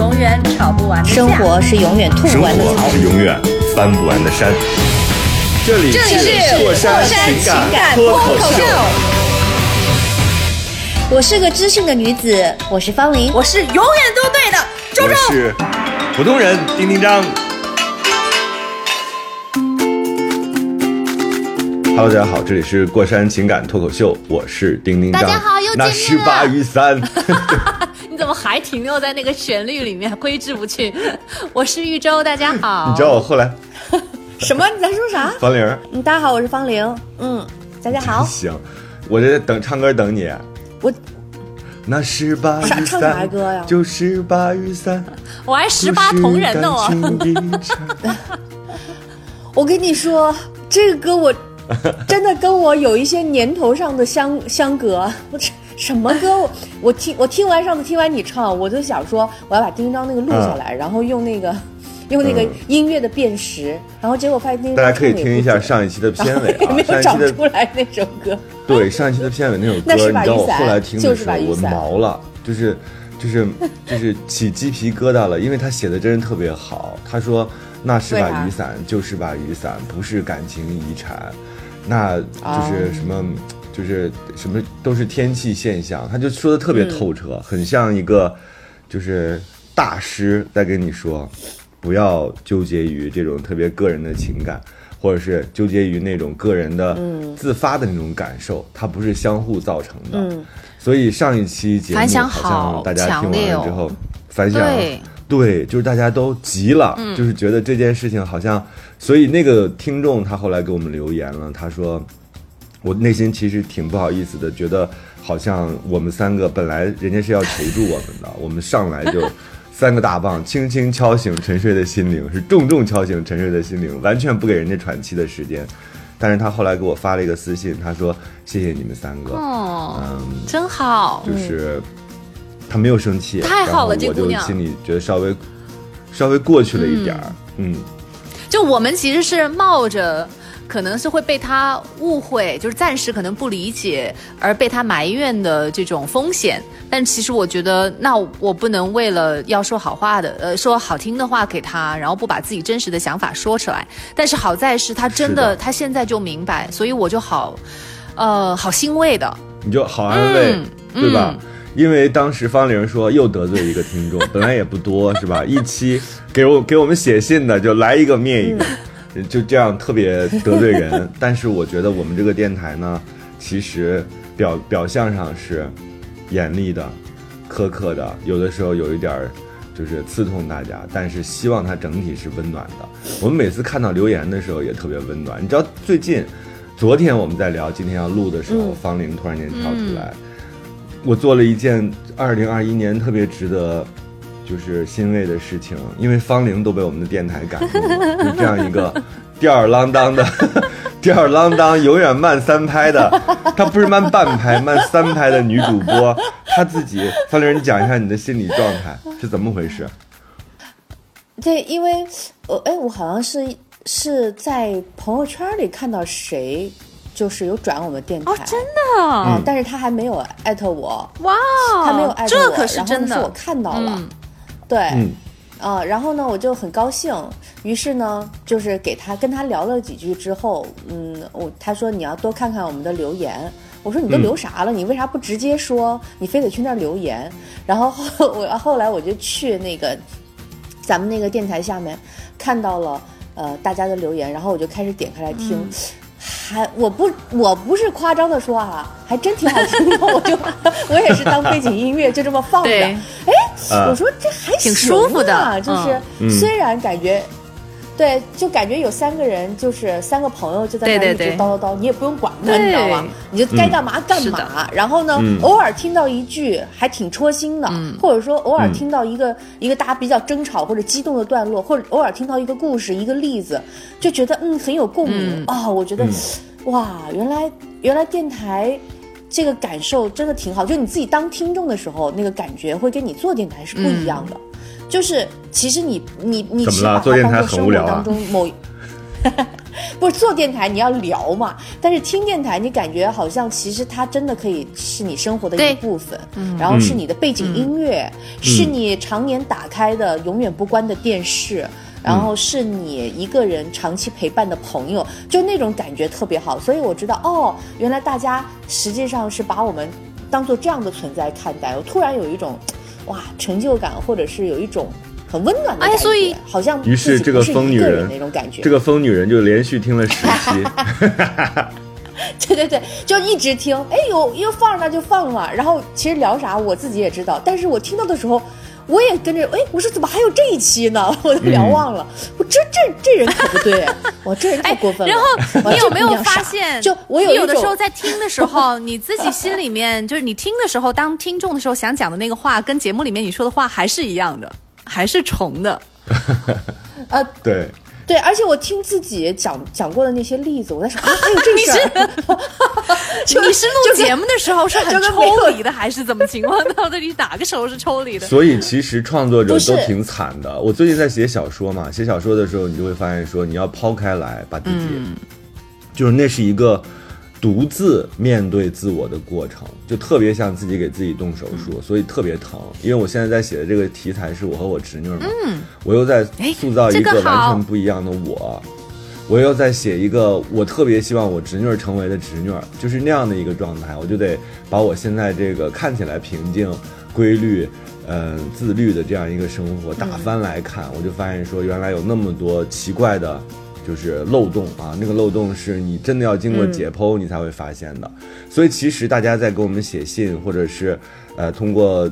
永远吵不完的架生活是永远吐生不完的。是永远翻不完的山。这里是过山情感感脱口秀，我是个知性的女子，我是方玲。我是永远都对的周我周。是普通人丁丁张。Hello，大家好，这里是过山情感脱口秀，我是丁丁张。大家好又见面了那十八余三，么还停留在那个旋律里面，挥之不去？我是玉州，大家好。你知道我后来 什么？你在说啥？方玲嗯，大家好，我是方玲。嗯，大家好。行，我这等唱歌等你。我那十八余唱唱啥歌呀就十八余三，我还十八铜人呢，我。我跟你说，这个歌我真的跟我有一些年头上的相相隔。我这什么歌？我我听我听完上次听完你唱，我就想说我要把丁章那个录下来，然后用那个用那个嗯音乐的辨识，然后结果发现丁章大家可以听一下上一期的片尾啊，也 没有找出来那首歌。对上一期的片尾那首歌，那是你后来听的就是时候我毛了，就是就是就是起鸡皮疙瘩了，因为他写的真是特别好。他说那是把雨伞，就是把雨伞，不是感情遗产，那就是什么。就是什么都是天气现象，他就说的特别透彻，很像一个就是大师在跟你说，不要纠结于这种特别个人的情感，或者是纠结于那种个人的自发的那种感受，它不是相互造成的。嗯所以上一期节目好像大家听完了之后，反响对对，就是大家都急了，嗯就是觉得这件事情好像，所以那个听众他后来给我们留言了，他说。我内心其实挺不好意思的，觉得好像我们三个本来人家是要求助我们的，我们上来就 三个大棒，轻轻敲醒沉睡的心灵，是重重敲醒沉睡的心灵，完全不给人家喘气的时间。但是他后来给我发了一个私信，他说谢谢你们三个，哦，嗯，真好。就是他没有生气，太好了我就心里觉得稍微稍微过去了一点儿，嗯就我们其实是冒着。可能是会被他误会，就是暂时可能不理解而被他埋怨的这种风险。但其实我觉得，那我不能为了要说好话的，呃，说好听的话给他，然后不把自己真实的想法说出来。但是好在是他真的，的他现在就明白，所以我就好，呃，好欣慰的。你就好安慰，嗯对吧？因为当时方玲说又得罪一个听众，本来也不多是吧？一期给我给我们写信的就来一个灭一个，就这样特别得罪人。但是我觉得我们这个电台呢，其实表表象上是严厉的、苛刻的，有的时候有一点儿就是刺痛大家，但是希望它整体是温暖的。我们每次看到留言的时候也特别温暖。你知道最近，昨天我们在聊今天要录的时候，方玲突然间跳出来，我做了一件二零二一年特别值得。就是欣慰的事情，因为方玲都被我们的电台感动了，就这样一个吊儿郎当的、吊儿郎当、永远慢三拍的，她不是慢半拍、慢三拍的女主播，她自己，方玲，你讲一下你的心理状态是怎么回事？对，因为我哎，我好像是是在朋友圈里看到谁，就是有转我们电台，哦，真的，啊，但是他还没有艾特我，哇，他没有艾特我，这可是然后真的。是我看到了，嗯对，嗯啊，然后呢，我就很高兴，于是呢，就是给他跟他聊了几句之后，嗯，我他说你要多看看我们的留言，我说你都嗯留啥了？你为啥不直接说？你非得去那儿留言？然后后 我后来我就去那个咱们那个电台下面看到了呃大家的留言，然后我就开始点开来听。嗯还我不我不是夸张的说啊，还真挺好听的，我就 我也是当背景音乐就这么放着，对哎，啊我说这还挺行舒服的啊就是嗯虽然感觉。对，就感觉有三个人，就是三个朋友就在那一直叨叨叨，你也不用管他，你知道吗？你就该干嘛干是嘛。然后呢，嗯。偶尔听到一句还挺戳心的，或者说偶尔听到一个、一个大家比较争吵或者激动的段落，或者偶尔听到一个故事一个例子，就觉得嗯很有共鸣。啊、我觉得、哇，原来原来电台。这个感受真的挺好，就你自己当听众的时候，那个感觉会跟你做电台是不一样的。就是其实你你你怎么了做电台当做生活很无聊啊当中某一。不是做电台，你要聊嘛。但是听电台，你感觉好像其实它真的可以是你生活的一部分，然后是你的背景音乐，是你常年打开的、永远不关的电视。然后是你一个人长期陪伴的朋友，就那种感觉特别好。所以我知道，哦，原来大家实际上是把我们当做这样的存在看待。我突然有一种，哇，成就感，或者是有一种很温暖的感觉，哎所以好像于是这个疯女人那种感觉。这个疯女人就连续听了十期，对对对，就一直听，哎有又放那就放嘛。然后其实聊啥我自己也知道，但是我听到的时候，我也跟着，哎，我说怎么还有这一期呢？我都聊忘了，我这这这人可不对，我这人太过分了。哎然后你有没有发现，就我有你有的时候在听的时候，你自己心里面就是你听的时候，当听众的时候想讲的那个话，跟节目里面你说的话还是一样的，还是重的。呃对，对，而且我听自己讲讲过的那些例子，我在想啊，还有这事儿。你是录节目的时候是很抽离的，还是怎么情况？到底哪个时候是抽离的？所以其实创作者都挺惨的。我最近在写小说嘛，写小说的时候，你就会发现说，你要抛开来把自己，就是那是一个独自面对自我的过程，就特别像自己给自己动手术，所以特别疼。因为我现在在写的这个题材是我和我侄女嘛，我又在哎塑造一个个完全不一样的我。我又在写一个我特别希望我侄女儿成为的侄女儿，就是那样的一个状态，我就得把我现在这个看起来平静、规律、呃自律的这样一个生活打翻来看，我就发现说原来有那么多奇怪的，就是漏洞啊，那个漏洞是你真的要经过解剖你才会发现的。所以其实大家在给我们写信，或者是呃通过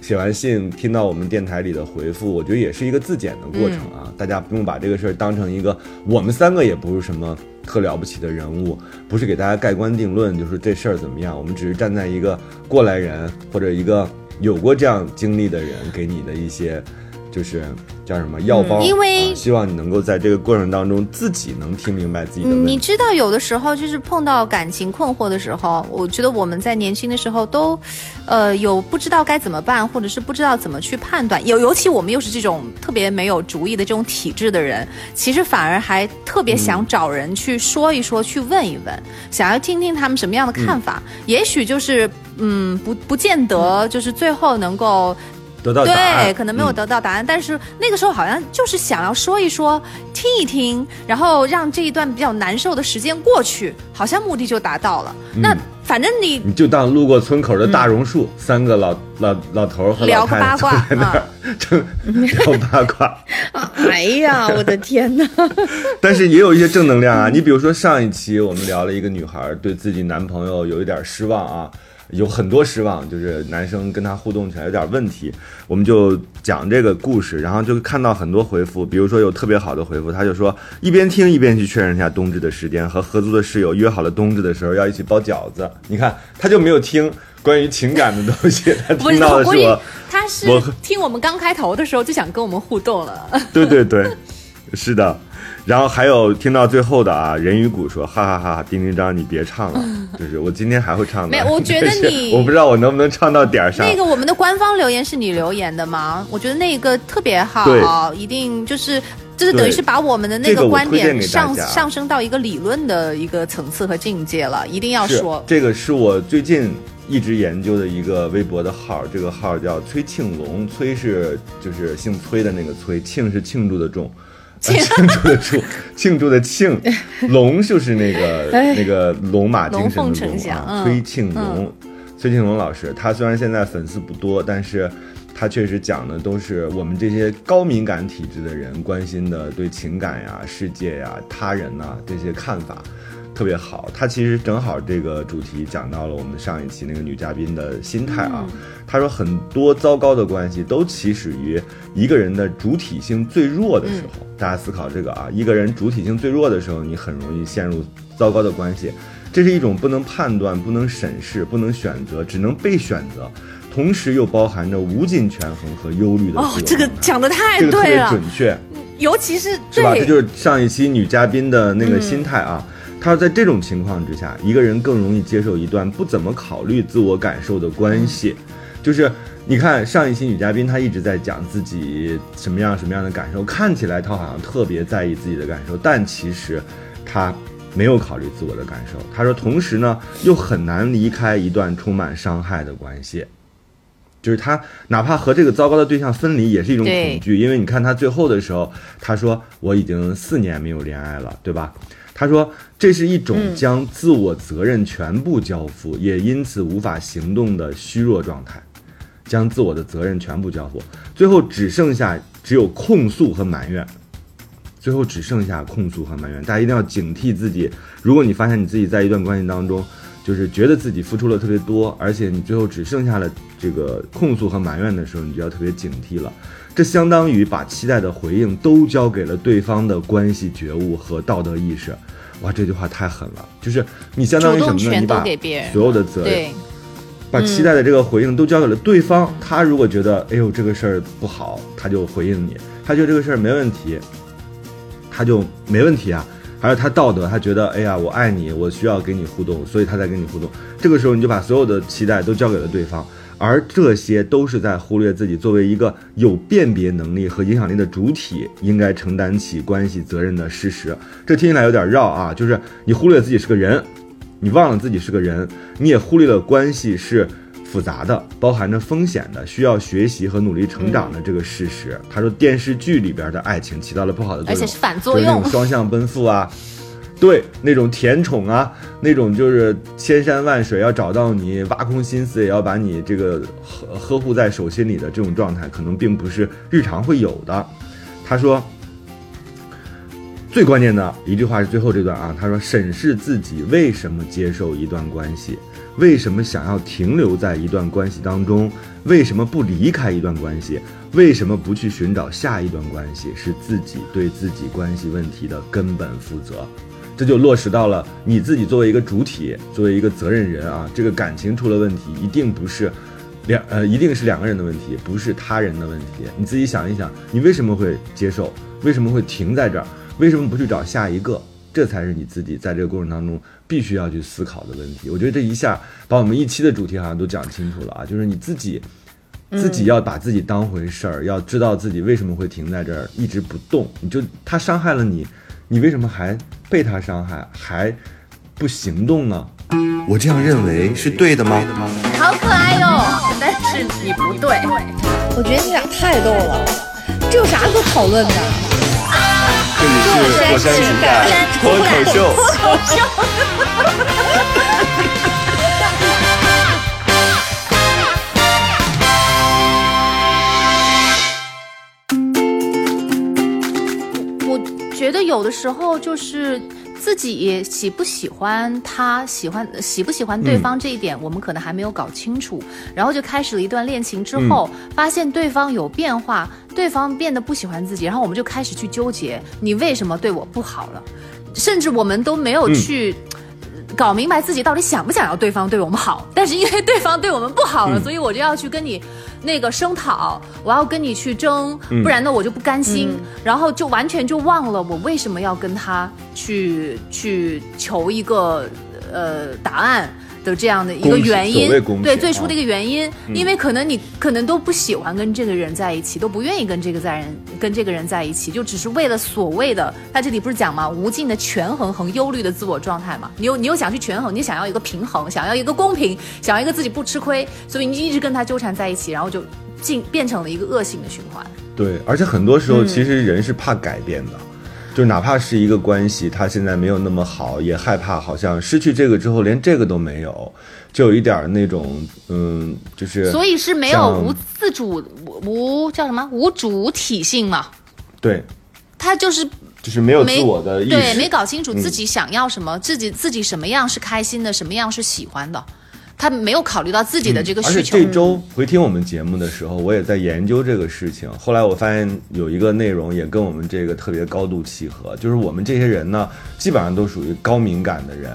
写完信听到我们电台里的回复，我觉得也是一个自检的过程啊。大家不用把这个事儿当成一个我们三个也不是什么特了不起的人物，不是给大家盖棺定论，就是这事儿怎么样。我们只是站在一个过来人或者一个有过这样经历的人给你的一些。就是叫什么药方，因为啊希望你能够在这个过程当中自己能听明白自己的嗯，你知道，有的时候就是碰到感情困惑的时候，我觉得我们在年轻的时候都，呃，有不知道该怎么办，或者是不知道怎么去判断。尤尤其我们又是这种特别没有主意的这种体质的人，其实反而还特别想找人去说一说，去问一问，想要听听他们什么样的看法。也许就是，嗯，不不见得就是最后能够得到答案，对，可能没有嗯得到答案，但是那个时候好像就是想要说一说，听一听，然后让这一段比较难受的时间过去，好像目的就达到了。嗯那反正你你就当路过村口的大榕树，三个老老老头儿和老聊八卦在那儿正 聊八卦，哎呀，我的天哪！但是也有一些正能量啊。你比如说上一期我们聊了一个女孩对自己男朋友有一点失望啊。有很多失望，就是男生跟他互动起来有点问题，我们就讲这个故事，然后就看到很多回复，比如说有特别好的回复，他就说一边听一边去确认一下冬至的时间，和合租的室友约好了冬至的时候要一起包饺子。你看，他就没有听关于情感的东西，他不听到的我是我 他是我听我们刚开头的时候就想跟我们互动了。对对对，是的。然后还有听到最后的啊，人鱼谷说哈哈哈哈，丁丁张你别唱了，就是我今天还会唱的。没有我觉得 你我不知道我能不能唱到点儿上。那个我们的官方留言是你留言的吗？我觉得那个特别好，一定就是。就是等于是把我们的那个观点上上升到一个理论的一个层次和境界了，一定要说。这个是我最近一直研究的一个微博的号，这个号叫崔庆龙，崔是就是姓崔的那个崔，庆是庆祝的祝。呃庆祝的祝，庆祝的庆，龙就是那个那个龙马精神的龙啊，嗯崔庆龙，崔庆龙老师，他虽然现在粉丝不多，但是他确实讲的都是我们这些高敏感体质的人关心的对情感呀、世界呀、他人呐、这些看法。特别好。他其实正好这个主题讲到了我们上一期那个女嘉宾的心态啊。他说很多糟糕的关系都起始于一个人的主体性最弱的时候。大家思考这个啊，一个人主体性最弱的时候，你很容易陷入糟糕的关系。这是一种不能判断、不能审视、不能选择，只能被选择，同时又包含着无尽权衡和忧虑的。哦，这个讲的太这个特别对了，准确。尤其是是吧？这对就是上一期女嘉宾的那个心态啊。她说，在这种情况之下，一个人更容易接受一段不怎么考虑自我感受的关系。就是你看上一期女嘉宾，她一直在讲自己什么样什么样的感受，看起来她好像特别在意自己的感受，但其实她没有考虑自我的感受。她说，同时呢，又很难离开一段充满伤害的关系。就是他哪怕和这个糟糕的对象分离，也是一种恐惧，因为你看他最后的时候，他说我已经四年没有恋爱了，对吧？他说这是一种将自我责任全部交付，也因此无法行动的虚弱状态，将自我的责任全部交付，最后只剩下只有控诉和埋怨。最后只剩下控诉和埋怨，大家一定要警惕自己。如果你发现你自己在一段关系当中，就是觉得自己付出了特别多，而且你最后只剩下了这个控诉和埋怨的时候，你就要特别警惕了。这相当于把期待的回应都交给了对方的关系觉悟和道德意识。哇，这句话太狠了！就是你相当于什么呢？你把所有的责任，对，把期待的这个回应都交给了对方。他如果觉得哎呦这个事儿不好，他就回应你；他觉得这个事儿没问题，他就没问题啊。还有他道德，他觉得哎呀我爱你，我需要跟你互动，所以他才跟你互动。这个时候你就把所有的期待都交给了对方，而这些都是在忽略自己作为一个有辨别能力和影响力的主体应该承担起关系责任的事实。这听起来有点绕啊，就是你忽略自己是个人，你忘了自己是个人，你也忽略了关系是复杂的、包含着风险的、需要学习和努力成长的这个事实。他说，电视剧里边的爱情起到了不好的作用，而且是反作就是那用 种双向奔赴啊。对，那种甜宠啊，那种就是千山万水要找到你，挖空心思也要把你这个呵呵护在手心里的这种状态，可能并不是日常会有的。他说，最关键的一句话是最后这段啊，他说审视自己为什么接受一段关系，为什么想要停留在一段关系当中，为什么不离开一段关系，为什么不去寻找下一段关系，是自己对自己关系问题的根本负责。这就落实到了你自己作为一个主体，作为一个责任人啊，这个感情出了问题，一定不是两呃，一定是两个人的问题，不是他人的问题。你自己想一想，你为什么会接受？为什么会停在这儿？为什么不去找下一个？这才是你自己在这个过程当中必须要去思考的问题。我觉得这一下把我们一期的主题好像都讲清楚了啊，就是你自己。自己要把自己当回事儿，要知道自己为什么会停在这儿一直不动。你就他伤害了你，你为什么还被他伤害，还不行动呢？我这样认为是对的吗？好可爱哟、但是你不对。我觉得你俩太逗了，这有啥可讨论的？这里是火山情感脱口秀。觉得有的时候就是自己喜不喜欢他，喜欢喜不喜欢对方这一点，我们可能还没有搞清楚，然后就开始了一段恋情之后，发现对方有变化，对方变得不喜欢自己，然后我们就开始去纠结，你为什么对我不好了，甚至我们都没有去。搞明白自己到底想不想要对方对我们好，但是因为对方对我们不好了，所以我就要去跟你那个声讨，我要跟你去争，不然呢我就不甘心，然后就完全就忘了我为什么要跟他去去求一个呃答案。的这样的一个原因对啊最初的一个原因，因为可能你可能都不喜欢跟这个人在一起，都不愿意跟这个在人跟这个人在一起，就只是为了所谓的他这里不是讲吗？无尽的权衡和忧虑的自我状态嘛。你又你又想去权衡，你想要一个平衡，想要一个公平，想要一个自己不吃亏，所以你一直跟他纠缠在一起，然后就进变成了一个恶性的循环。对，而且很多时候其实人是怕改变的，就哪怕是一个关系，他现在没有那么好，也害怕好像失去这个之后连这个都没有，就有一点儿那种嗯，就是所以是没有无自主无无叫什么无主体性嘛。对他就是就是没有自我的意识，对，没搞清楚嗯。自己想要什么，自己自己什么样是开心的，什么样是喜欢的，他没有考虑到自己的这个嗯而且需求。这周回听我们节目的时候，我也在研究这个事情。后来我发现有一个内容也跟我们这个特别高度契合，就是我们这些人呢，基本上都属于高敏感的人。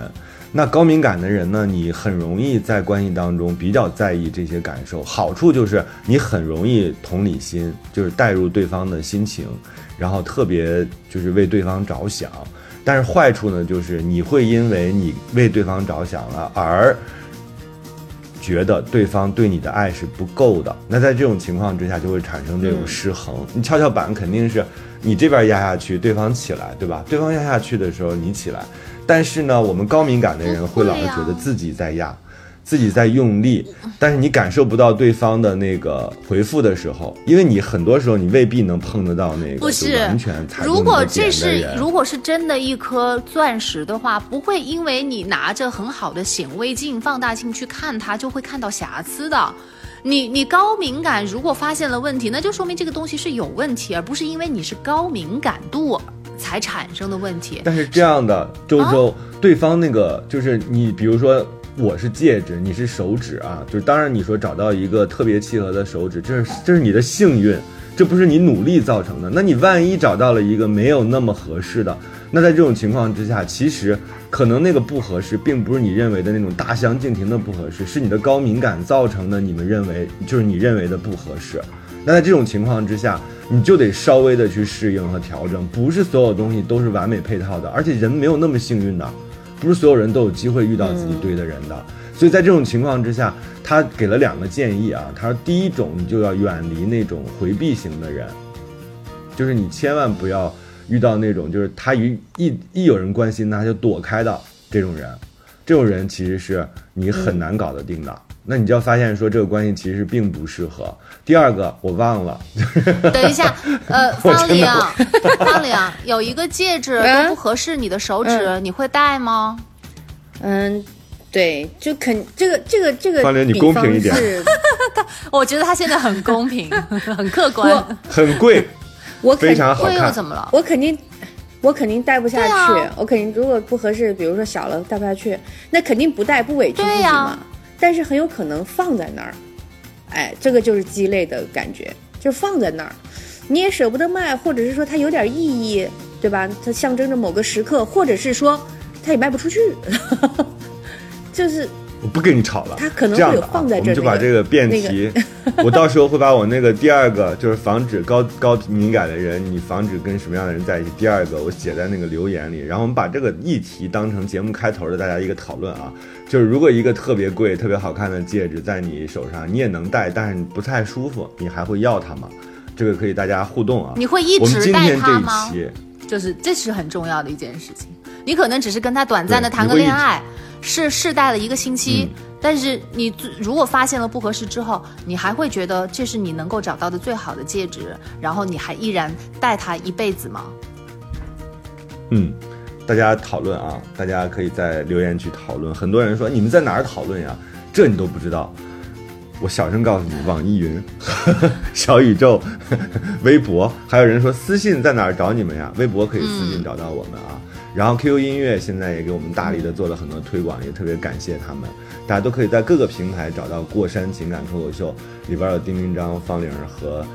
那高敏感的人呢，你很容易在关系当中比较在意这些感受。好处就是你很容易同理心，就是带入对方的心情，然后特别就是为对方着想。但是坏处呢，就是你会因为你为对方着想了而觉得对方对你的爱是不够的，那在这种情况之下就会产生这种失衡。你跷跷板肯定是你这边压下去，对方起来，对吧？对方压下去的时候你起来，但是呢，我们高敏感的人会老是觉得自己在压。自己在用力，但是你感受不到对方的那个回复的时候，因为你很多时候你未必能碰得到那个不是完全踩如果这是如果是真的一颗钻石的话，不会因为你拿着很好的显微镜、放大镜去看它，就会看到瑕疵的。你你高敏感，如果发现了问题，那就说明这个东西是有问题，而不是因为你是高敏感度才产生的问题。但是这样的周周，对方那个就是你，比如说我是戒指，你是手指啊，就是当然你说找到一个特别契合的手指，这是这是你的幸运，这不是你努力造成的。那你万一找到了一个没有那么合适的，那在这种情况之下，其实可能那个不合适，并不是你认为的那种大相径庭的不合适，是你的高敏感造成的。你们认为就是你认为的不合适。那在这种情况之下，你就得稍微的去适应和调整，不是所有东西都是完美配套的，而且人没有那么幸运的，不是所有人都有机会遇到自己对的人的。所以在这种情况之下，他给了两个建议啊，他说第一种你就要远离那种回避型的人，就是你千万不要遇到那种就是他一一一有人关心他就躲开的这种人，这种人其实是你很难搞得定的。那你就要发现说这个关系其实并不适合。第二个我忘了，等一下，呃，方玲，方玲，有一个戒指不合适你的手指，你会戴吗？嗯，对，就肯这个这个这个方玲你公平一点我觉得他现在很公平，很客观。很贵，我肯非常好贵又。怎么了？我肯定，我肯定戴不下去。啊我肯定如果不合适，比如说小了戴不下去，那肯定不戴，不委屈自己嘛。但是很有可能放在那儿，哎，这个就是鸡肋的感觉，就放在那儿，你也舍不得卖，或者是说它有点意义，对吧？它象征着某个时刻，或者是说它也卖不出去，就是我不跟你吵了，他可能会有这样的啊，放在这儿我们就把这个辩题，我到时候会把我那个第二个就是防止高高敏感的人，你防止跟什么样的人在一起，第二个我写在那个留言里，然后我们把这个议题当成节目开头的大家一个讨论啊，就是如果一个特别贵、特别好看的戒指在你手上，你也能戴，但是你不太舒服，你还会要它吗？这个可以大家互动啊。你会一我们直戴今天这它吗一？期，就是这是很重要的一件事情。你可能只是跟他短暂的谈个恋爱，是试戴了一个星期，嗯但是你如果发现了不合适之后，你还会觉得这是你能够找到的最好的戒指，然后你还依然戴它一辈子吗？嗯，大家讨论啊，大家可以在留言区讨论。很多人说你们在哪儿讨论呀？这你都不知道。我小声告诉你，网易云、小宇宙、微博，还有人说私信在哪儿找你们呀？微博可以私信找到我们啊。然后 QQ 音乐现在也给我们大力的做了很多推广，也特别感谢他们。大家都可以在各个平台找到《过山情感脱口秀》，里边有丁丁张、方玲和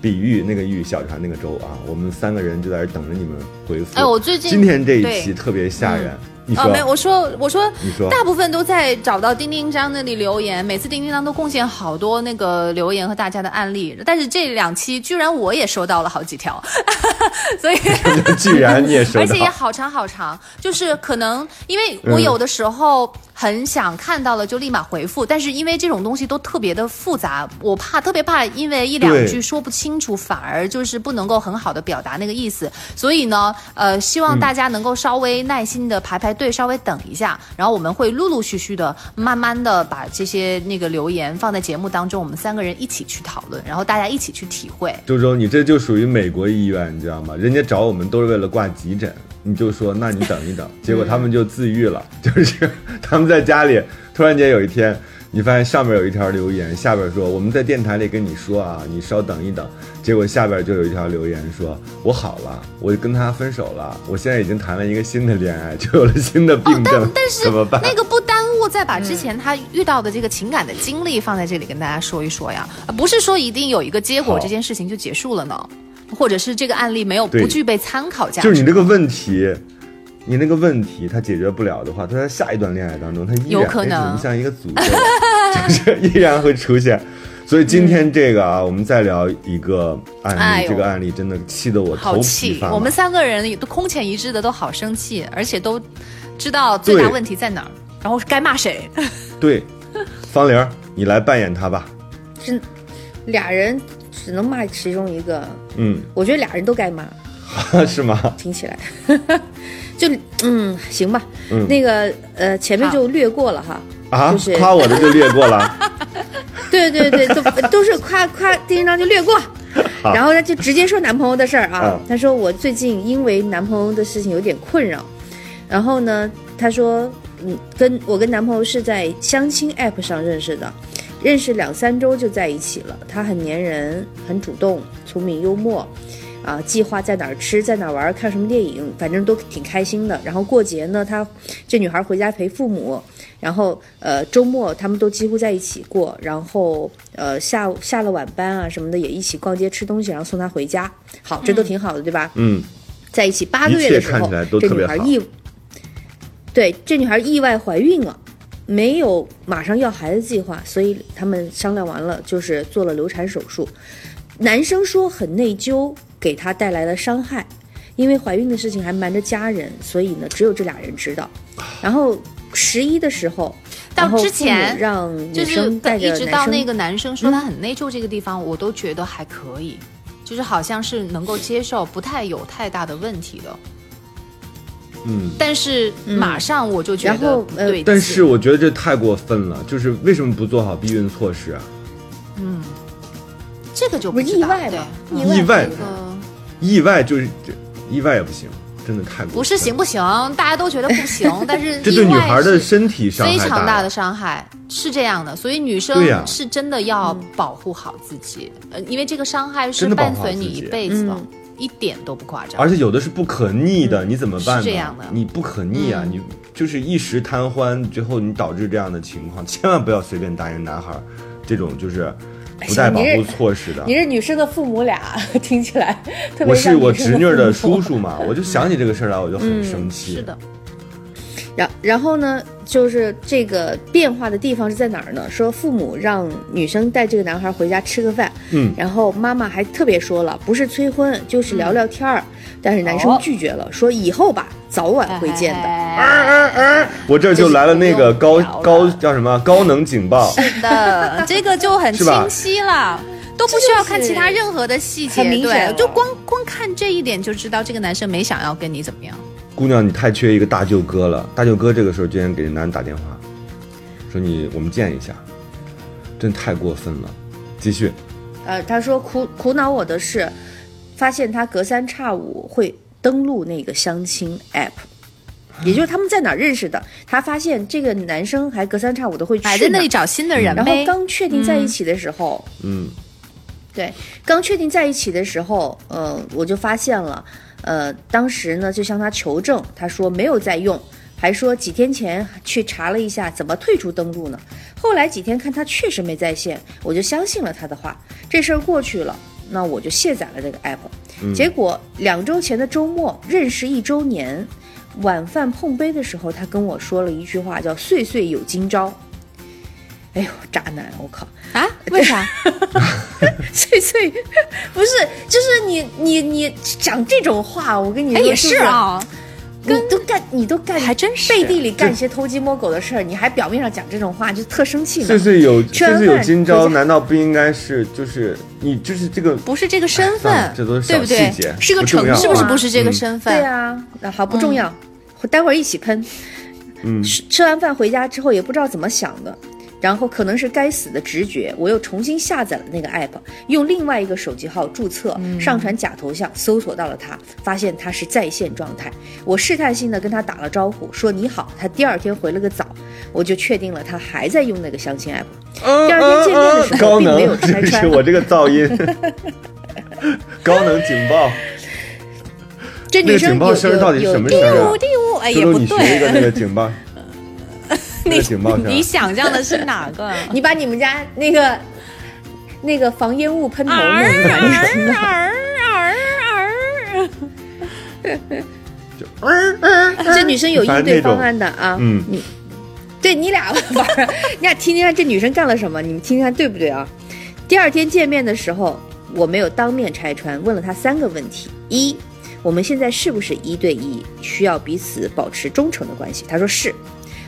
比喻那个喻小船那个舟啊，我们三个人就在这等着你们回复。哎我最近今天这一期特别吓人，你说、哦，没有，我说我说说。大部分都在找到丁丁张那里留言，每次丁丁张都贡献好多那个留言和大家的案例，但是这两期居然我也收到了好几条，所以。居然你也收 而且也，好长好长，就是可能因为我有的时候很想看到了就立马回复，但是因为这种东西都特别的复杂，我怕特别怕因为一两句说不清楚，反而就是不能够很好的表达那个意思。所以呢，呃，希望大家能够稍微耐心的排排队，稍微等一下，然后我们会陆陆续续的、慢慢的把这些那个留言放在节目当中，我们三个人一起去讨论，然后大家一起去体会。周周，你这就属于美国医院，你知道吗？人家找我们都是为了挂急诊，你就说那你等一等，结果他们就自愈了，就是他们在家里突然间有一天你发现上面有一条留言，下边说我们在电台里跟你说啊，你稍等一等。结果下边就有一条留言说，我好了，我跟他分手了，我现在已经谈了一个新的恋爱，就有了新的病哦，症，但但是 怎么办？那个不耽误再把之前他遇到的这个情感的经历放在这里跟大家说一说呀，不是说一定有一个结果，这件事情就结束了呢，或者是这个案例没有不具备参考价值。就是你这个问题，你那个问题他解决不了的话，他在下一段恋爱当中，他依然有可能像一个诅咒，就是依然会出现。所以今天这个啊，我们再聊一个案例，哎这个案例真的气得我头皮好气发，麻。我们三个人也都空前一致的都好生气，而且都知道最大问题在哪儿，然后该骂谁。对，方玲，你来扮演他吧。真俩人只能骂其中一个，嗯，我觉得俩人都该骂。是吗？听起来，就嗯行吧，嗯那个呃前面就略过了哈，啊就是，夸我的就略过了。对对对，都都是夸夸第一章就略过，然后他就直接说男朋友的事儿啊嗯。他说我最近因为男朋友的事情有点困扰，然后呢他说嗯跟我跟男朋友是在相亲 app 上认识的，认识两三周就在一起了。他很粘人，很主动，聪明幽默。啊，计划在哪儿吃，在哪儿玩，看什么电影，反正都挺开心的。然后过节呢，她这女孩回家陪父母，然后呃周末他们都几乎在一起过，然后呃下下了晚班啊什么的也一起逛街吃东西，然后送她回家。好，这都挺好的，对吧？嗯，在一起八个月的时候，这女孩意，对，这女孩意外怀孕了，没有马上要孩子计划，所以他们商量完了，就是做了流产手术。男生说很内疚，给他带来了伤害，因为怀孕的事情还瞒着家人，所以呢，只有这俩人知道。然后十一的时候，到之前让就是一直到那个男生说他很内疚这个地方，我都觉得还可以，就是好像是能够接受，不太有太大的问题的。嗯，但是马上我就觉得后呃但是我觉得这太过分了，就是为什么不做好避孕措施啊？嗯这个就不知道意外吗？对意外这个意外就是这意外也不行，真的太过分了不是行不行？大家都觉得不行，但是这对女意外孩的是身体伤害非常大大的伤害，是这样的。所以女生是真的要保护好自己，呃，因为这个伤害是伴随你一辈子的，嗯一点都不夸张。而且有的是不可逆的，你怎么办呢？是这样的你不可逆啊，你就是一时贪欢，最后你导致这样的情况，千万不要随便答应男孩儿这种就是不带保护措施的你。是女生的父母俩，听起来特别我是我侄女儿的叔叔嘛，我就想起这个事儿来，我就很生气。是的，然然后呢，就是这个变化的地方是在哪儿呢？说父母让女生带这个男孩回家吃个饭，嗯然后妈妈还特别说了，不是催婚，就是聊聊天儿。但是男生哦拒绝了，说以后吧，早晚会见的。哎我这儿就来了那个高高叫什么高能警报，是的，这个就很清晰了。都不需要看其他任何的细节，很明显就光光看这一点就知道这个男生没想要跟你怎么样。姑娘你太缺一个大舅哥了。大舅哥这个时候居然给这男人打电话，说你我们见一下，真太过分了。继续，呃，他说苦苦恼我的是，发现他隔三差五会登录那个相亲 app。也就是他们在哪儿认识的？他发现这个男生还隔三差五的会去还在那里找新的人然后。刚确定在一起的时候，嗯，对，刚确定在一起的时候，呃，我就发现了，呃，当时呢就向他求证，他说没有在用，还说几天前去查了一下怎么退出登录呢。后来几天看他确实没在线，我就相信了他的话，这事儿过去了，那我就卸载了这个 app。结果两周前的周末认识一周年，晚饭碰杯的时候，他跟我说了一句话，叫“岁岁有今朝”。哎呦，渣男！我靠，啊？为啥？岁岁不是，就是你你你讲这种话，我跟你说，哎，也是啊，你都干你都干，还真是背地里干一些偷鸡摸狗的事儿，你还表面上讲这种话，就特生气呢。岁岁有吃完岁岁有今朝，难道不应该是就是你就是这个不是这个身份，这都是小对不对细节？是个承不重要是不是啊不是这个嗯身份？对啊，那好不重要，待会儿一起喷。嗯吃吃完饭回家之后也不知道怎么想的，然后可能是该死的直觉，我又重新下载了那个 app，用另外一个手机号注册，上传假头像，搜索到了他，发现他是在线状态。我试探性的跟他打了招呼，说你好，他第二天回了个早。我就确定了他还在用那个相亲 app。嗯第二天见面的时候并没有能，拆穿是我这个噪音，高能警报。这女生有警报声到底什么声啊丢？丢，哎，也周周，不你学一个那对，个警报，那个警报。你想象的是哪个？你把你们家那个那个防烟雾喷头弄儿一下，你听到？儿儿儿，这女生有应对方案的啊，嗯你对你俩玩儿，你俩听听看这女生干了什么，你们听听看对不对啊？第二天见面的时候，我没有当面拆穿，问了她三个问题：一，我们现在是不是一对一，需要彼此保持忠诚的关系？她说是。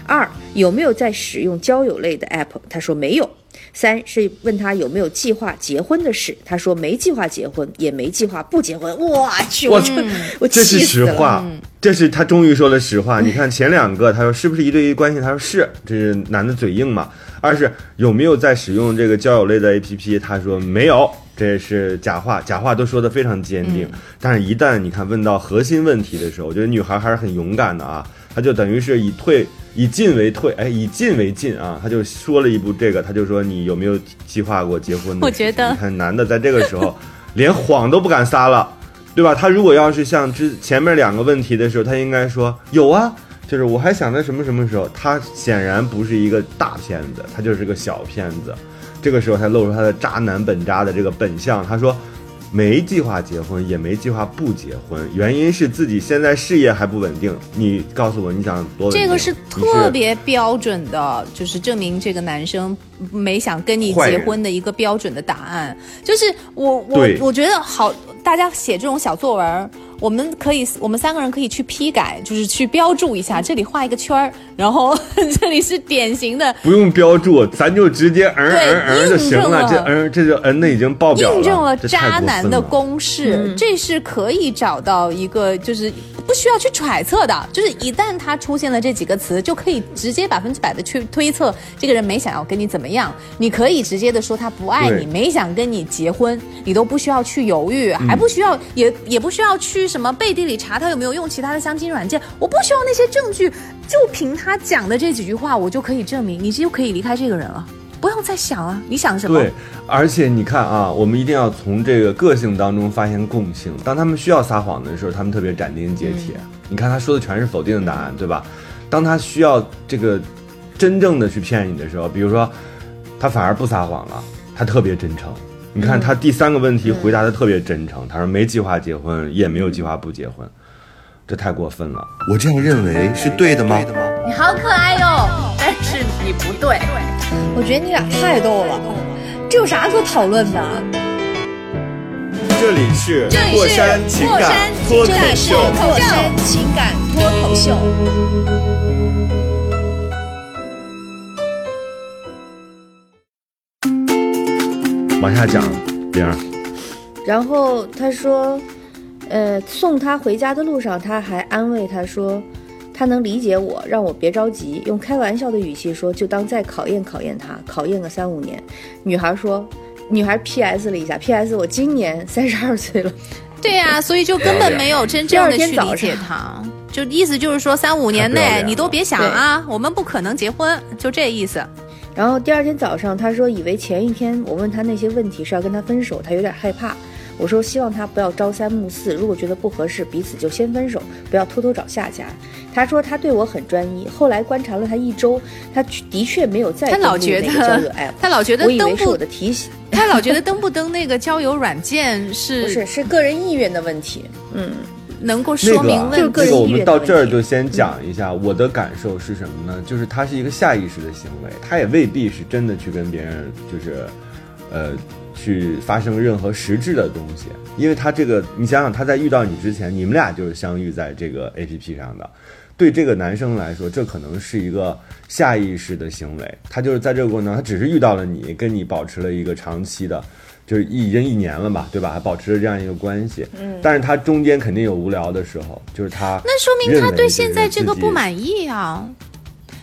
二，有没有在使用交友类的 app？他说没有。三是问他有没有计划结婚的事，他说没计划结婚，也没计划不结婚。我去，我去 我这是。实话，这是他终于说了实话。你看前两个，他说是不是一对一关系？他说是，这是男的嘴硬嘛。二是有没有在使用这个交友类的 APP？他说没有，这是假话，假话都说的非常坚定。但是，一旦你看问到核心问题的时候，我觉得女孩还是很勇敢的啊。她就等于是以退以进为退，哎，以进为进啊。他就说了一步这个，他就说你有没有计划过结婚？我觉得你看男的在这个时候连谎都不敢撒了。对吧？他如果要是像之前面两个问题的时候，他应该说有啊，就是我还想着什么什么时候。他显然不是一个大骗子，他就是个小骗子。这个时候才露出他的渣男本渣的这个本相。他说没计划结婚，也没计划不结婚，原因是自己现在事业还不稳定。你告诉我你想多稳定？这个是特别标准的，就是证明这个男生没想跟你结婚的一个标准的答案。就是我我我觉得好，大家写这种小作文儿，我们可以我们三个人可以去批改，就是去标注一下，这里画一个圈儿，然后 这里是典型的。不用标注，咱就直接嗯对嗯嗯就行印证了这嗯这就嗯的已经爆表了，印证了渣男的公式，这是可以找到一个，就是不需要去揣测的，就是一旦他出现了这几个词，就可以直接百分之百的去推测这个人没想要跟你怎么样。你可以直接的说他不爱你，没想跟你结婚，你都不需要去犹豫，嗯还不需要也也不需要去什么背地里查他有没有用其他的相亲软件，我不需要那些证据，就凭他讲的这几句话，我就可以证明你就可以离开这个人了。不用再想啊，你想什么？对，而且你看啊，我们一定要从这个个性当中发现共性。当他们需要撒谎的时候，他们特别斩钉截铁。你看他说的全是否定的答案，对吧？当他需要这个真正的去骗你的时候，比如说他反而不撒谎了，他特别真诚。你看他第三个问题回答的特别真诚，他说没计划结婚，也没有计划不结婚，这太过分了。我这样认为是对的吗？你好可爱哟、但是你不对。我觉得你俩太逗了，这有啥可讨论的？这里是这里是过山情过感山脱口秀，过山情感脱口秀。往下讲，玲儿。然后他说，呃，送他回家的路上，他还安慰他说，他能理解我，让我别着急，用开玩笑的语气说，就当再考验考验他，考验个三五年。女孩说，女孩 P.S. 了一下，P.S. 我今年三十二岁了。对呀、所以就根本没有真正的去理解他，就意思就是说三五年内你都别想啊，我们不可能结婚，就这意思。然后第二天早上，他说以为前一天我问他那些问题是要跟他分手，他有点害怕。我说希望他不要朝三暮四，如果觉得不合适，彼此就先分手，不要偷偷找下家。他说他对我很专一，后来观察了他一周，他的确没有再 他老觉得他老觉得登不我以为是我的提醒，他老觉得登不登那个交友软件是不是是是个人意愿的问题。嗯，能够说明问题。这个我们到这儿就先讲一下，我的感受是什么呢？就是他是一个下意识的行为，他也未必是真的去跟别人就是，呃，去发生任何实质的东西。因为他这个，你想想，他在遇到你之前，你们俩就是相遇在这个 A P P 上的。对这个男生来说，这可能是一个下意识的行为。他就是在这个过程中，他只是遇到了你，跟你保持了一个长期的，就是已经一年了嘛，对吧？还保持着这样一个关系。嗯。但是他中间肯定有无聊的时候，就是他那说明他对现在这个不。满意啊！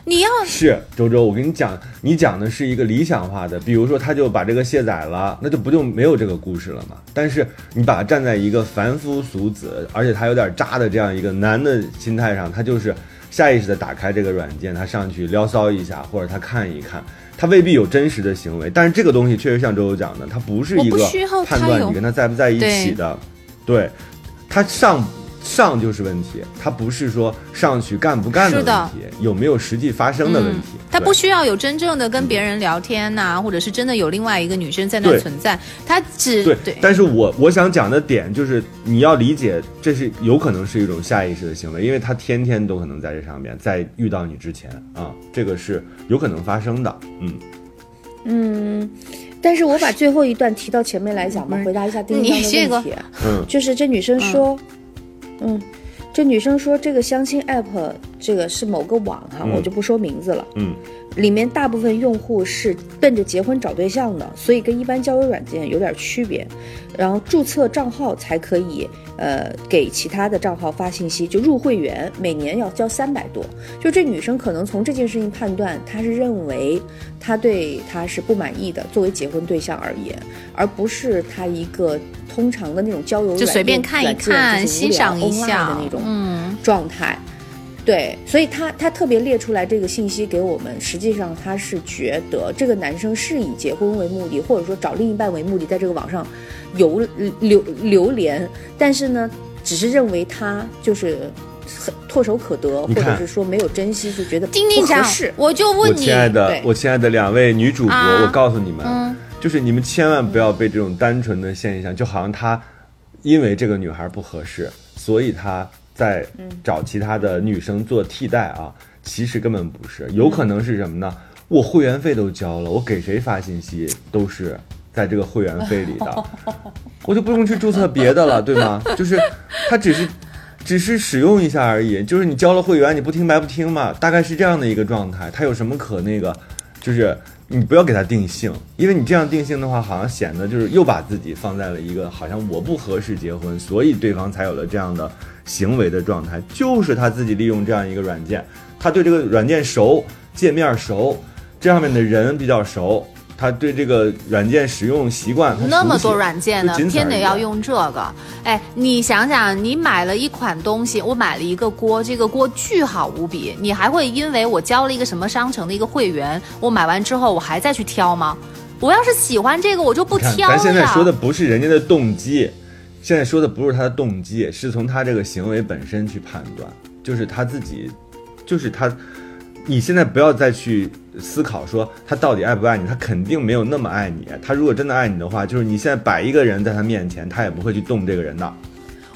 你要是周周，我跟你讲，你讲的是一个理想化的，比如说他就把这个卸载了，那就不就没有这个故事了嘛？但是你把它站在一个凡夫俗子，而且他有点渣的这样一个男的心态上，他就是下意识的打开这个软件，他上去撩骚一下，或者他看一看，他未必有真实的行为。但是这个东西确实像周周讲的，他不是一个判断你跟他在不在一起的，对，他上上就是问题，他不是说上去干不干的问题，有没有实际发生的问题。对他不需要有真正的跟别人聊天呐、或者是真的有另外一个女生在那存在，他只对，但是我我想讲的点就是，你要理解，这是有可能是一种下意识的行为，因为他天天都可能在这上面，在遇到你之前啊，这个是有可能发生的。嗯，嗯，但是我把最后一段提到前面来讲吧，回答一下丁丁你这个的问题。嗯。就是这女生说，嗯，这女生说这个相亲 app 这个是某个网哈，嗯。我就不说名字了。嗯，里面大部分用户是奔着结婚找对象的，所以跟一般交友软件有点区别。然后注册账号才可以，呃，给其他的账号发信息，就入会员每年要交三百多。就这女生可能从这件事情判断，她是认为她对她是不满意的，作为结婚对象而言，而不是她一个通常的那种交友就随便看一软件软件看，欣赏一下的那种嗯，状态。对，所以他他特别列出来这个信息给我们，实际上他是觉得这个男生是以结婚为目的，或者说找另一半为目的，在这个网上游流流连，但是呢，只是认为他就是很唾手可得，或者是说没有珍惜，就觉得丁丁讲不合适，。我就问你，亲爱的，我亲爱的两位女主播，啊我告诉你们，嗯就是你们千万不要被这种单纯的现象，就好像他因为这个女孩不合适，所以他在找其他的女生做替代啊，其实根本不是，有可能是什么呢？我会员费都交了，我给谁发信息都是在这个会员费里的，我就不用去注册别的了，对吗？就是他只是。只是使用一下而已，就是你交了会员，你不听白不听嘛，大概是这样的一个状态。他有什么可那个，就是你不要给他定性，因为你这样定性的话，好像显得就是又把自己放在了一个好像我不合适结婚，所以对方才有了这样的行为的状态。就是他自己利用这样一个软件，他对这个软件熟，界面熟，这上面的人比较熟，他对这个软件使用习惯，那么多软件呢偏得要用这个。哎，你想想，你买了一款东西，我买了一个锅，这个锅巨好无比，你还会因为我交了一个什么商城的一个会员，我买完之后我还再去挑吗？我要是喜欢这个，我就不，挑了呀。咱现在说的不是人家的动机，现在说的不是他的动机，是从他这个行为本身去判断，就是他自己，就是他。你现在不要再去思考说他到底爱不爱你，他肯定没有那么爱你。他如果真的爱你的话，就是你现在摆一个人在他面前，他也不会去动这个人的。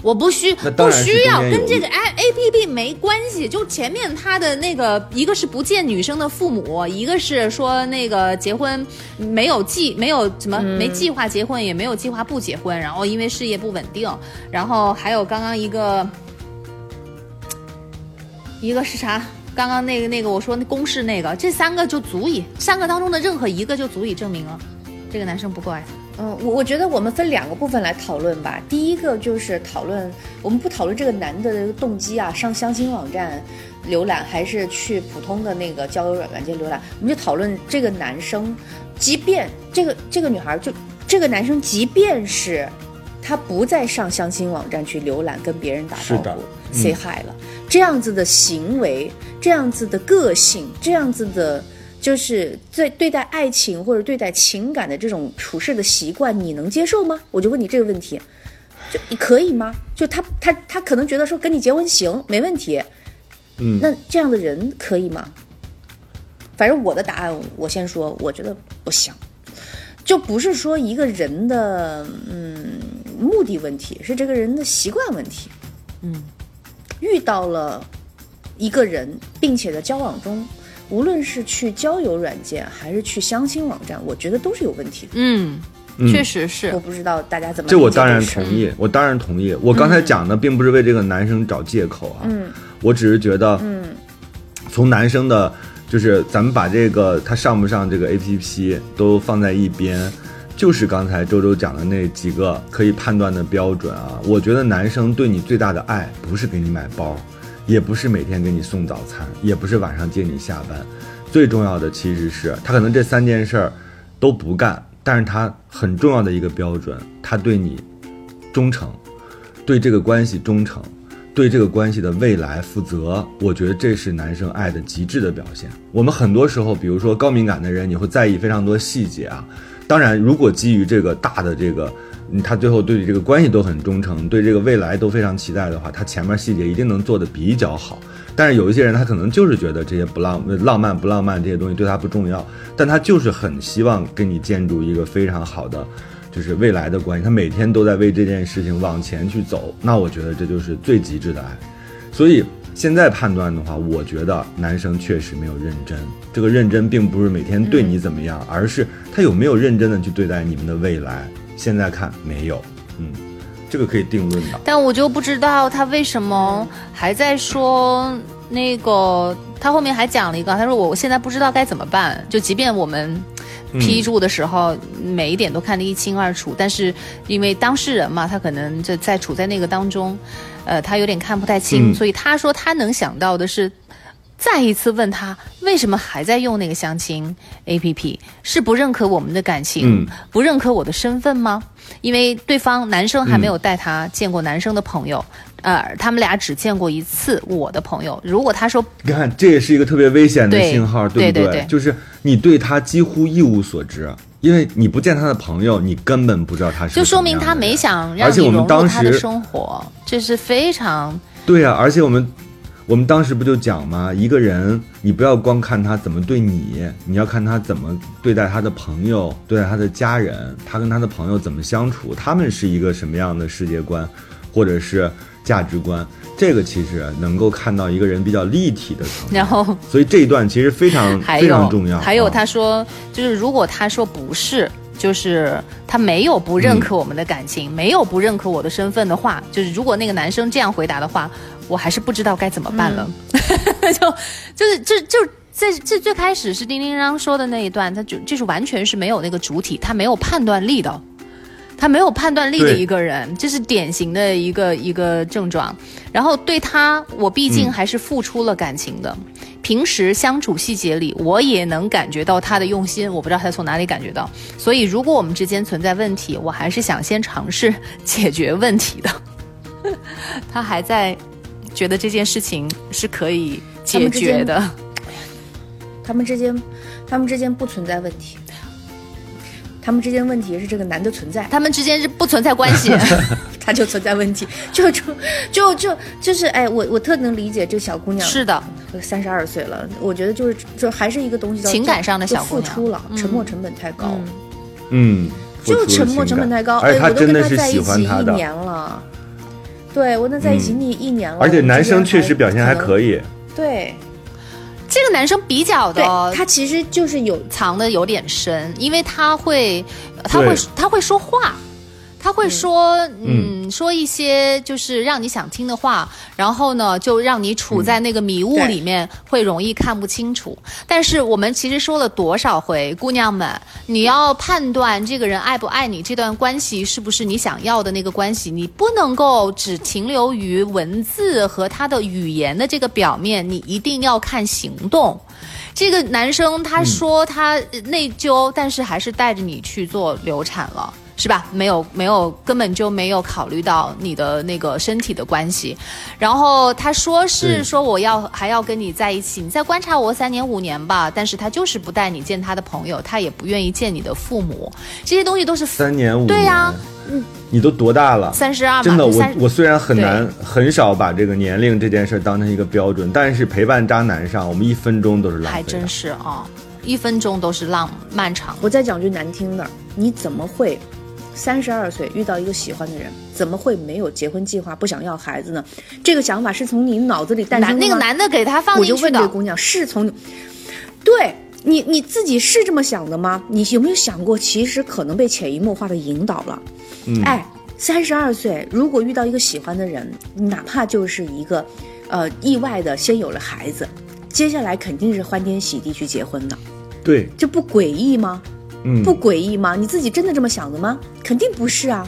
我不需不需要跟这个 A A P P 没关系，就前面他的那个，一个是不见女生的父母，一个是说那个结婚没有计没有什么、没计划结婚，也没有计划不结婚，然后因为事业不稳定，然后还有刚刚一个一个是啥？刚刚那个那个我说那公式那个，这三个就足以，三个当中的任何一个就足以证明了这个男生不够爱他。嗯，我我觉得我们分两个部分来讨论吧。第一个就是讨论，我们不讨论这个男的这个动机啊，上相亲网站浏览还是去普通的那个交友软软件浏览，我们就讨论这个男生，即便这个这个女孩就这个男生，即便是他不再上相亲网站去浏览跟别人打招是的呼嗯，say hi 了，这样子的行为，这样子的个性，这样子的。就是在对待爱情或者对待情感的这种处事的习惯，你能接受吗？我就问你这个问题，就你可以吗？就他他他可能觉得说跟你结婚行没问题，嗯那这样的人可以吗？反正我的答案，我先说，我觉得不行，就不是说一个人的嗯目的问题，是这个人的习惯问题。嗯，遇到了一个人，并且在交往中，无论是去交友软件还是去相亲网站，我觉得都是有问题的。嗯，嗯确实是我。不知道大家怎么这我当然同意，我当然同意。我刚才讲的并不是为这个男生找借口啊，嗯我只是觉得，嗯从男生的，就是咱们把这个他上不上这个 A P P 都放在一边，就是刚才周周讲的那几个可以判断的标准啊。我觉得男生对你最大的爱，不是给你买包，也不是每天给你送早餐，也不是晚上接你下班，最重要的其实是他可能这三件事儿都不干，但是他很重要的一个标准，他对你忠诚，对这个关系忠诚。对这个关系的未来负责，我觉得这是男生爱的极致的表现。我们很多时候，比如说高敏感的人，你会在意非常多细节啊。当然，如果基于这个大的这个，他最后对这个关系都很忠诚，对这个未来都非常期待的话，他前面细节一定能做得比较好。但是有一些人，他可能就是觉得这些不浪浪漫不浪漫这些东西对他不重要，但他就是很希望跟你建筑一个非常好的。就是未来的关系，他每天都在为这件事情往前去走，那我觉得这就是最极致的爱。所以现在判断的话，我觉得男生确实没有认真。这个认真并不是每天对你怎么样，而是他有没有认真的去对待你们的未来。现在看没有，嗯，这个可以定论的。但我就不知道他为什么还在说那个，他后面还讲了一个，他说我我现在不知道该怎么办，就即便我们。批注的时候，每一点都看得一清二楚，但是因为当事人嘛，他可能就在处在那个当中，呃，他有点看不太清，嗯所以他说他能想到的是，再一次问他为什么还在用那个相亲 A P P，是不认可我们的感情，嗯。不认可我的身份吗？因为对方男生还没有带他见过男生的朋友，呃，他们俩只见过一次我的朋友。如果他说你看，这也是一个特别危险的信号，不对？对对。就是你对他几乎一无所知，因为你不见他的朋友，你根本不知道他是就说明他没想让你融入当他的生活，这是非常对啊，而且我们我们当时不就讲吗？一个人你不要光看他怎么对你，你要看他怎么对待他的朋友，对待他的家人，他跟他的朋友怎么相处，他们是一个什么样的世界观，或者是价值观。这个其实能够看到一个人比较立体的层面，然后所以这一段其实非常 非常重要。还有啊他说，就是如果他说不是，就是他没有不认可我们的感情，没有不认可我的身份的话，就是如果那个男生这样回答的话，我还是不知道该怎么办了。就就是就就。这这最开始是丁丁章说的那一段，他就就是完全是没有那个主体，他没有判断力的，他没有判断力的一个人，这是典型的一个一个症状。然后对他，我毕竟嗯还是付出了感情的。平时相处细节里，我也能感觉到他的用心，我不知道他从哪里感觉到。所以，如果我们之间存在问题，我还是想先尝试解决问题的。他还在觉得这件事情是可以解决的。他们之间，他们之间不存在问题，他们之间问题是这个男的存在，他们之间是不存在关系，他就存在问题，就就就就就是哎，我我特能理解这小姑娘是的，三十二岁了，我觉得就是就还是一个东西叫情感上的就小姑娘。付出了，嗯。沉默成本太高，嗯，付就沉默成本太高，而且哎，我都跟他在一起一，年了，对我那在一起一一年了，而且男生确，实表现还可以。对这个男生比较，的他其实就是有藏的有点深，因为他会，他会，他会说话，他会说，嗯，说一些就是让你想听的话，然后呢，就让你处在那个迷雾里面，会容易看不清楚。但是我们其实说了多少回，姑娘们，你要判断这个人爱不爱你，这段关系是不是你想要的那个关系，你不能够只停留于文字和他的语言的这个表面，你一定要看行动。这个男生他说他内疚，但是还是带着你去做流产了。是吧？没有，没有，根本就没有考虑到你的那个身体的关系。然后他说是说我要还要跟你在一起，你再观察我三年五年吧。但是他就是不带你见他的朋友，他也不愿意见你的父母，这些东西都是三年五年，对呀嗯，你都多大了？三十二嘛，真的，我我虽然很难很少把这个年龄这件事当成一个标准，但是陪伴渣男上，我们一分钟都是浪还费还。真是啊、一分钟都是浪漫长。我再讲句难听的，你怎么会三十二岁遇到一个喜欢的人，怎么会没有结婚计划，不想要孩子呢？这个想法是从你脑子里诞生的那个男的给他放我就进去的，问这个姑娘，是从你对你你自己是这么想的吗？你有没有想过，其实可能被潜移默化的引导了？嗯哎，三十二岁，如果遇到一个喜欢的人，哪怕就是一个，呃，意外的先有了孩子，接下来肯定是欢天喜地去结婚的，对，这不诡异吗？嗯，不诡异吗？你自己真的这么想的吗？肯定不是啊。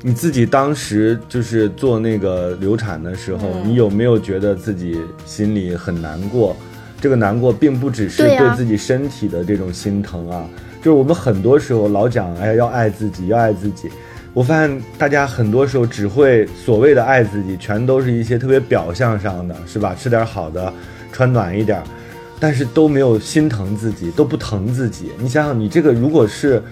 你自己当时就是做那个流产的时候，嗯你有没有觉得自己心里很难过？这个难过并不只是对自己身体的这种心疼啊，就是我们很多时候老讲，哎，要爱自己，要爱自己。我发现大家很多时候只会所谓的爱自己，全都是一些特别表象上的，是吧？吃点好的，穿暖一点，但是都没有心疼自己，都不疼自己。你想想，你这个如果是，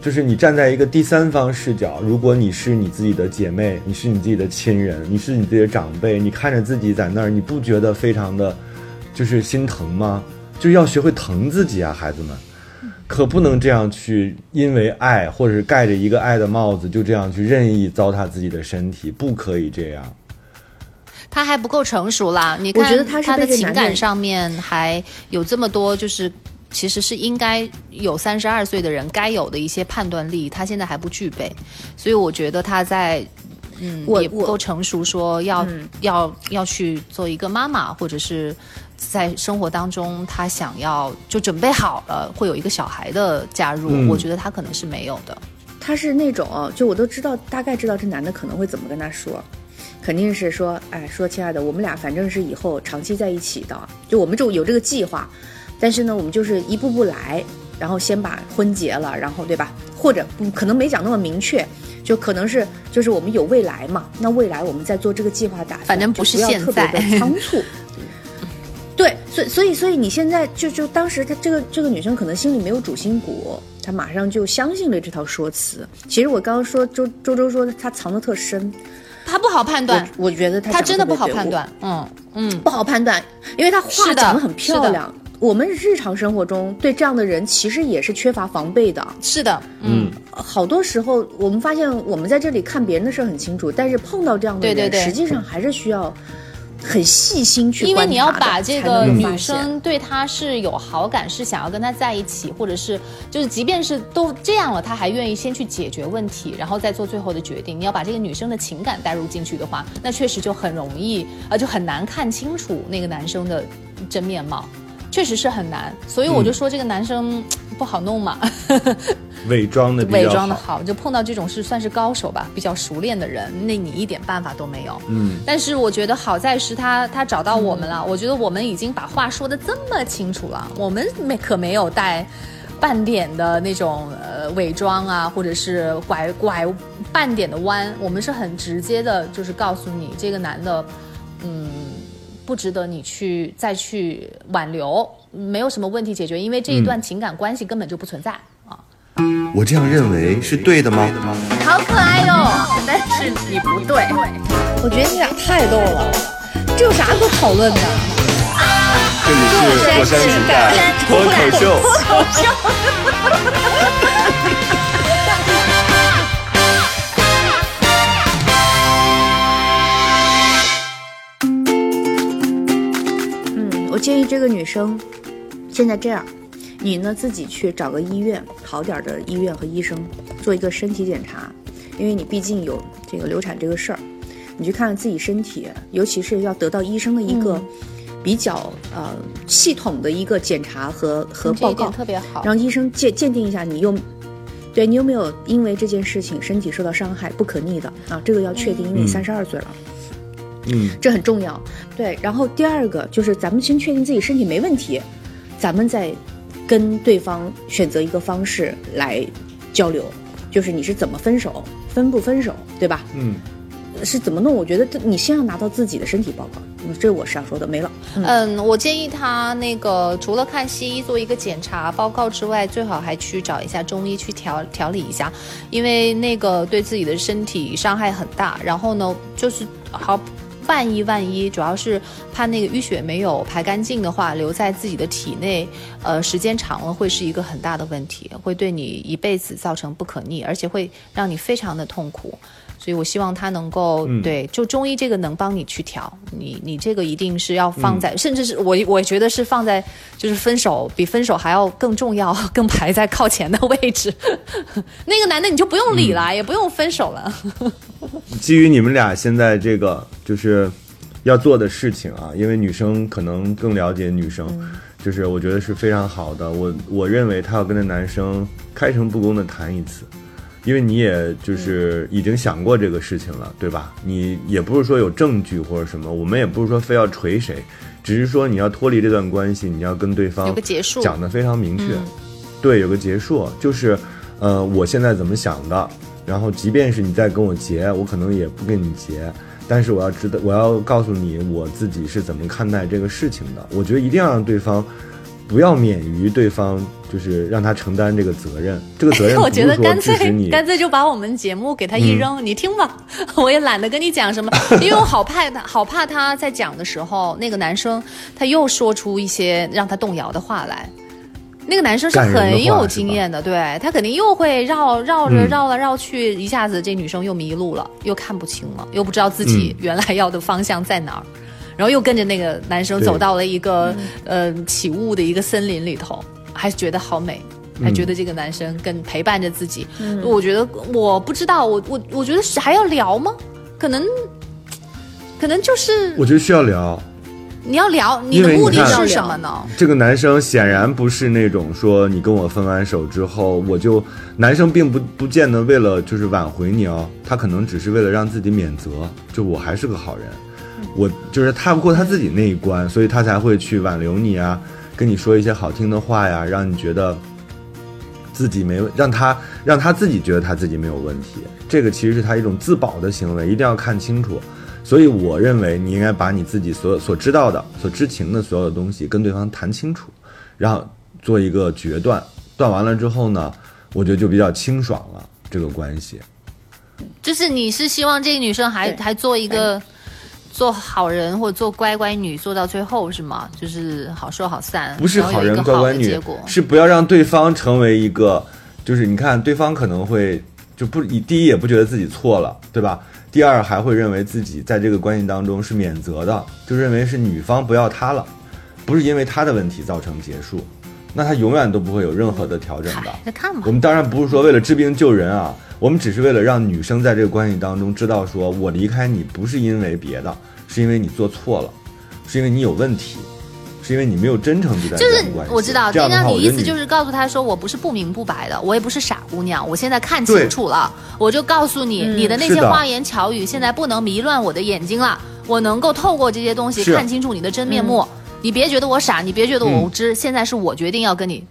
就是你站在一个第三方视角，如果你是你自己的姐妹，你是你自己的亲人，你是你自己的长辈，你看着自己在那儿，你不觉得非常的，就是心疼吗？就要学会疼自己啊，孩子们。可不能这样去，因为爱或者是盖着一个爱的帽子，就这样去任意糟蹋自己的身体，不可以这样。他还不够成熟啦，你看我觉得他是的情感上面还有这么多，就是其实是应该有三十二岁的人该有的一些判断力，他现在还不具备，所以我觉得他在。嗯，我也不够成熟，说要、要要去做一个妈妈，或者是在生活当中，他想要就准备好了，会有一个小孩的加入，嗯我觉得他可能是没有的。他是那种哦，就我都知道，大概知道这男的可能会怎么跟他说，肯定是说，哎，说亲爱的，我们俩反正是以后长期在一起的，就我们就有这个计划，但是呢，我们就是一步步来，然后先把婚结了，然后对吧？或者不可能没讲那么明确，就可能是就是我们有未来嘛，那未来我们再做这个计划打算，反正不是特别的在 仓促。对，所以所以所以你现在就就当时她这个这个女生可能心里没有主心骨，她马上就相信了这套说辞。其实我刚刚说周周周说她藏的特深，他不好判断，我我觉得他他真的不好判，断。嗯嗯，不好判断，因为他话讲的很漂亮。我们日常生活中对这样的人其实也是缺乏防备的。是的，嗯，好多时候我们发现我们在这里看别人的事很清楚，但是碰到这样的人，对对对。实际上还是需要很细心去因为观察的你要把这个女生对他是有好感，是想要跟他在一起，或者是就是即便是都这样了，他还愿意先去解决问题，然后再做最后的决定。你要把这个女生的情感带入进去的话，那确实就很容易，呃，就很难看清楚那个男生的真面貌，确实是很难。所以我就说这个男生、不好弄嘛。伪装的伪装的好，好，就碰到这种是算是高手吧，比较熟练的人，那你一点办法都没有。嗯，但是我觉得好在是他他找到我们了，我觉得我们已经把话说的这么清楚了，我们没可没有带半点的那种呃伪装啊，或者是拐拐半点的弯，我们是很直接的，就是告诉你这个男的，嗯。不值得你去再去挽留，没有什么问题解决，因为这一段情感关系根本就不存在啊。我这样认为是对的吗？好可爱哟、但是你不对。我觉得你俩太逗了，这有啥可讨论的？这里是火山情感脱口秀。我建议这个女生现在这样，你呢自己去找个医院，好点儿的医院和医生做一个身体检查，因为你毕竟有这个流产这个事儿，你去看看自己身体，尤其是要得到医生的一个比较、呃系统的一个检查和和报告特别好。让医生鉴鉴定一下你有。对你有没有因为这件事情身体受到伤害，不可逆的啊？这个要确定，因为你嗯三十二岁了。嗯，这很重要。对，然后第二个就是咱们先确定自己身体没问题，咱们再跟对方选择一个方式来交流，就是你是怎么分手，分不分手，对吧？嗯，是怎么弄？我觉得你先要拿到自己的身体报告，这我是我想说的，没了。嗯，嗯，我建议他那个除了看西医做一个检查报告之外，最好还去找一下中医去调调理一下，因为那个对自己的身体伤害很大。然后呢，就是好。万一万一，主要是怕那个淤血没有排干净的话，留在自己的体内，呃，时间长了会是一个很大的问题，会对你一辈子造成不可逆，而且会让你非常的痛苦。所以我希望他能够、嗯对，就中医这个能帮你去调，你你这个一定是要放在，甚至是我我觉得是放在就是分手比分手还要更重要，更排在靠前的位置。那个男的你就不用理了，也不用分手了。基于你们俩现在这个就是要做的事情啊，因为女生可能更了解女生，就是我觉得是非常好的。我我认为她要跟那男生开诚布公的谈一次，因为你也就是已经想过这个事情了，对吧？你也不是说有证据或者什么，我们也不是说非要锤谁，只是说你要脱离这段关系，你要跟对方有个结束讲的非常明确。对，有个结束，就是，呃，我现在怎么想的，然后即便是你再跟我结，我可能也不跟你结。但是我要知道，我要告诉你我自己是怎么看待这个事情的。我觉得一定要让对方不要免于对方，就是让他承担这个责任。这个责任 我觉得干脆，干脆就把我们节目给他一扔，你听吧，我也懒得跟你讲什么，因为我好怕他，好怕他在讲的时候，那个男生他又说出一些让他动摇的话来。那个男生是很有经验的，对他肯定又会绕绕着嗯。绕来绕去，一下子这女生又迷路了，又看不清了，又不知道自己嗯。原来要的方向在哪儿，然后又跟着那个男生走到了一个呃起雾的一个森林里头，还觉得好美。还觉得这个男生跟陪伴着自己，我觉得我不知道，我我我觉得是还要聊吗？可能，可能就是我觉得需要聊。你要聊，你的目的是什么呢？这个男生显然不是那种说你跟我分完手之后，我就男生并不不见得为了就是挽回你哦，他可能只是为了让自己免责，就我还是个好人，我就是踏不过他自己那一关，所以他才会去挽留你啊，跟你说一些好听的话呀，让你觉得自己没让他让他自己觉得他自己没有问题，这个其实是他一种自保的行为，一定要看清楚。所以我认为你应该把你自己所所知道的、所知情的所有的东西跟对方谈清楚，然后做一个决断。断完了之后呢，我觉得就比较清爽了这个关系。就是你是希望这个女生还还做一个做好人或者做乖乖女，做到最后是吗？就是好说好散，不是好人乖乖女。是不要让对方成为一个，就是你看对方可能会就不以第一也不觉得自己错了，对吧？第二还会认为自己在这个关系当中是免责的，就认为是女方不要他了，不是因为他的问题造成结束，那他永远都不会有任何的调整的我。们当然不是说为了治病救人啊，我们只是为了让女生在这个关系当中知道，说我离开你不是因为别的，是因为你做错了，是因为你有问题，是因为你没有真诚对待就是这段关系。我知道，这样的话，那你意思就是告诉他说，我不是不明不白的，我也不是傻姑娘，我现在看清楚了，我就告诉你，你的那些花言巧语现在不能迷乱我的眼睛了，我能够透过这些东西看清楚你的真面目。你别觉得我傻，你别觉得我嗯。无知，现在是我决定要跟你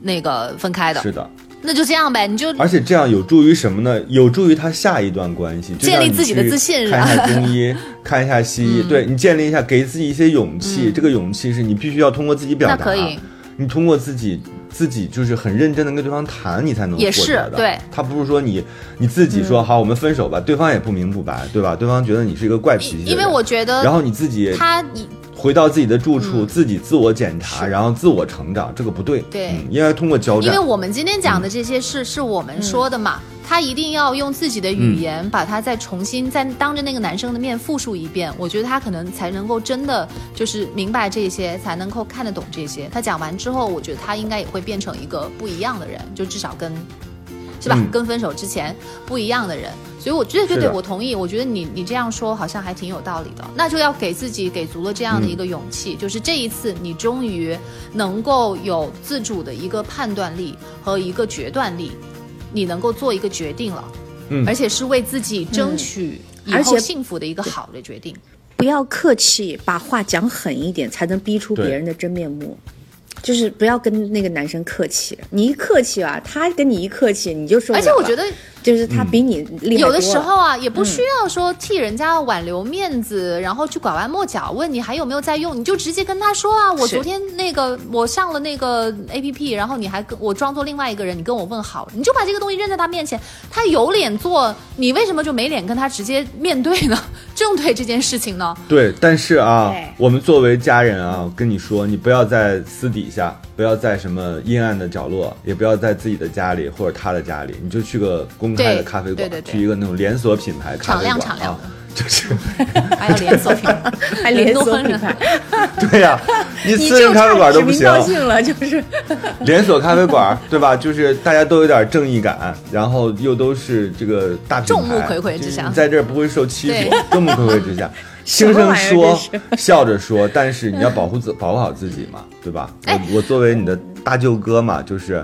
那个分开的，是的，那就这样呗，你就而且这样有助于什么呢？有助于他下一段关系，建立自己的自信看一下中医，看一下西医，对你建立一下，给自己一些勇气。这个勇气是你必须要通过自己表达，那可以你通过自己自己就是很认真的跟对方谈，你才能也获得的。是对他不是说你你自己说、好我们分手吧，对方也不明不白，对吧？对方觉得你是一个怪脾气，因为我觉得然后你自己他回到自己的住处，自己自我检查，然后自我成长，这个不对。对嗯，应该通过交战。因为我们今天讲的这些事是我们说的嘛，他一定要用自己的语言把它再重新再当着那个男生的面复述一遍，我觉得他可能才能够真的就是明白这些，才能够看得懂这些。他讲完之后，我觉得他应该也会变成一个不一样的人，就至少跟。是吧？嗯跟分手之前不一样的人，所以我对对对，我同意。我觉得你你这样说好像还挺有道理的。那就要给自己给足了这样的一个勇气，就是这一次你终于能够有自主的一个判断力和一个决断力，你能够做一个决定了，嗯而且是为自己争取以后而且幸福的一个好的决定。不要客气，把话讲狠一点，才能逼出别人的真面目。就是不要跟那个男生客气，你一客气啊，他跟你一客气，你就受不了。而且我觉得就是他比你厉害有的时候啊，也不需要说替人家挽留面子，然后去拐弯抹角问你还有没有在用，你就直接跟他说啊，我昨天那个我上了那个 A P P，然后你还跟我装作另外一个人，你跟我问好，你就把这个东西扔在他面前，他有脸做，你为什么就没脸跟他直接面对呢？正对这件事情呢？对，但是啊，我们作为家人啊，跟你说，你不要在私底下，不要在什么阴暗的角落，也不要在自己的家里或者他的家里，你就去个公开的对咖啡馆，对对对。去一个那种连锁品牌咖敞啡馆啊亮敞亮。的，就是 还有连锁品牌，还连锁品牌，对呀、你你私人咖啡馆都不行，道姓了，就是。连锁咖啡馆，对吧？就是大家都有点正义感，然后又都是这个大品牌，众目睽睽之下。你在这儿不会受欺负，众目睽睽之下，轻声说，笑着说，但是你要保护自保护好自己嘛，对吧？哎。我我作为你的大舅哥嘛，就是。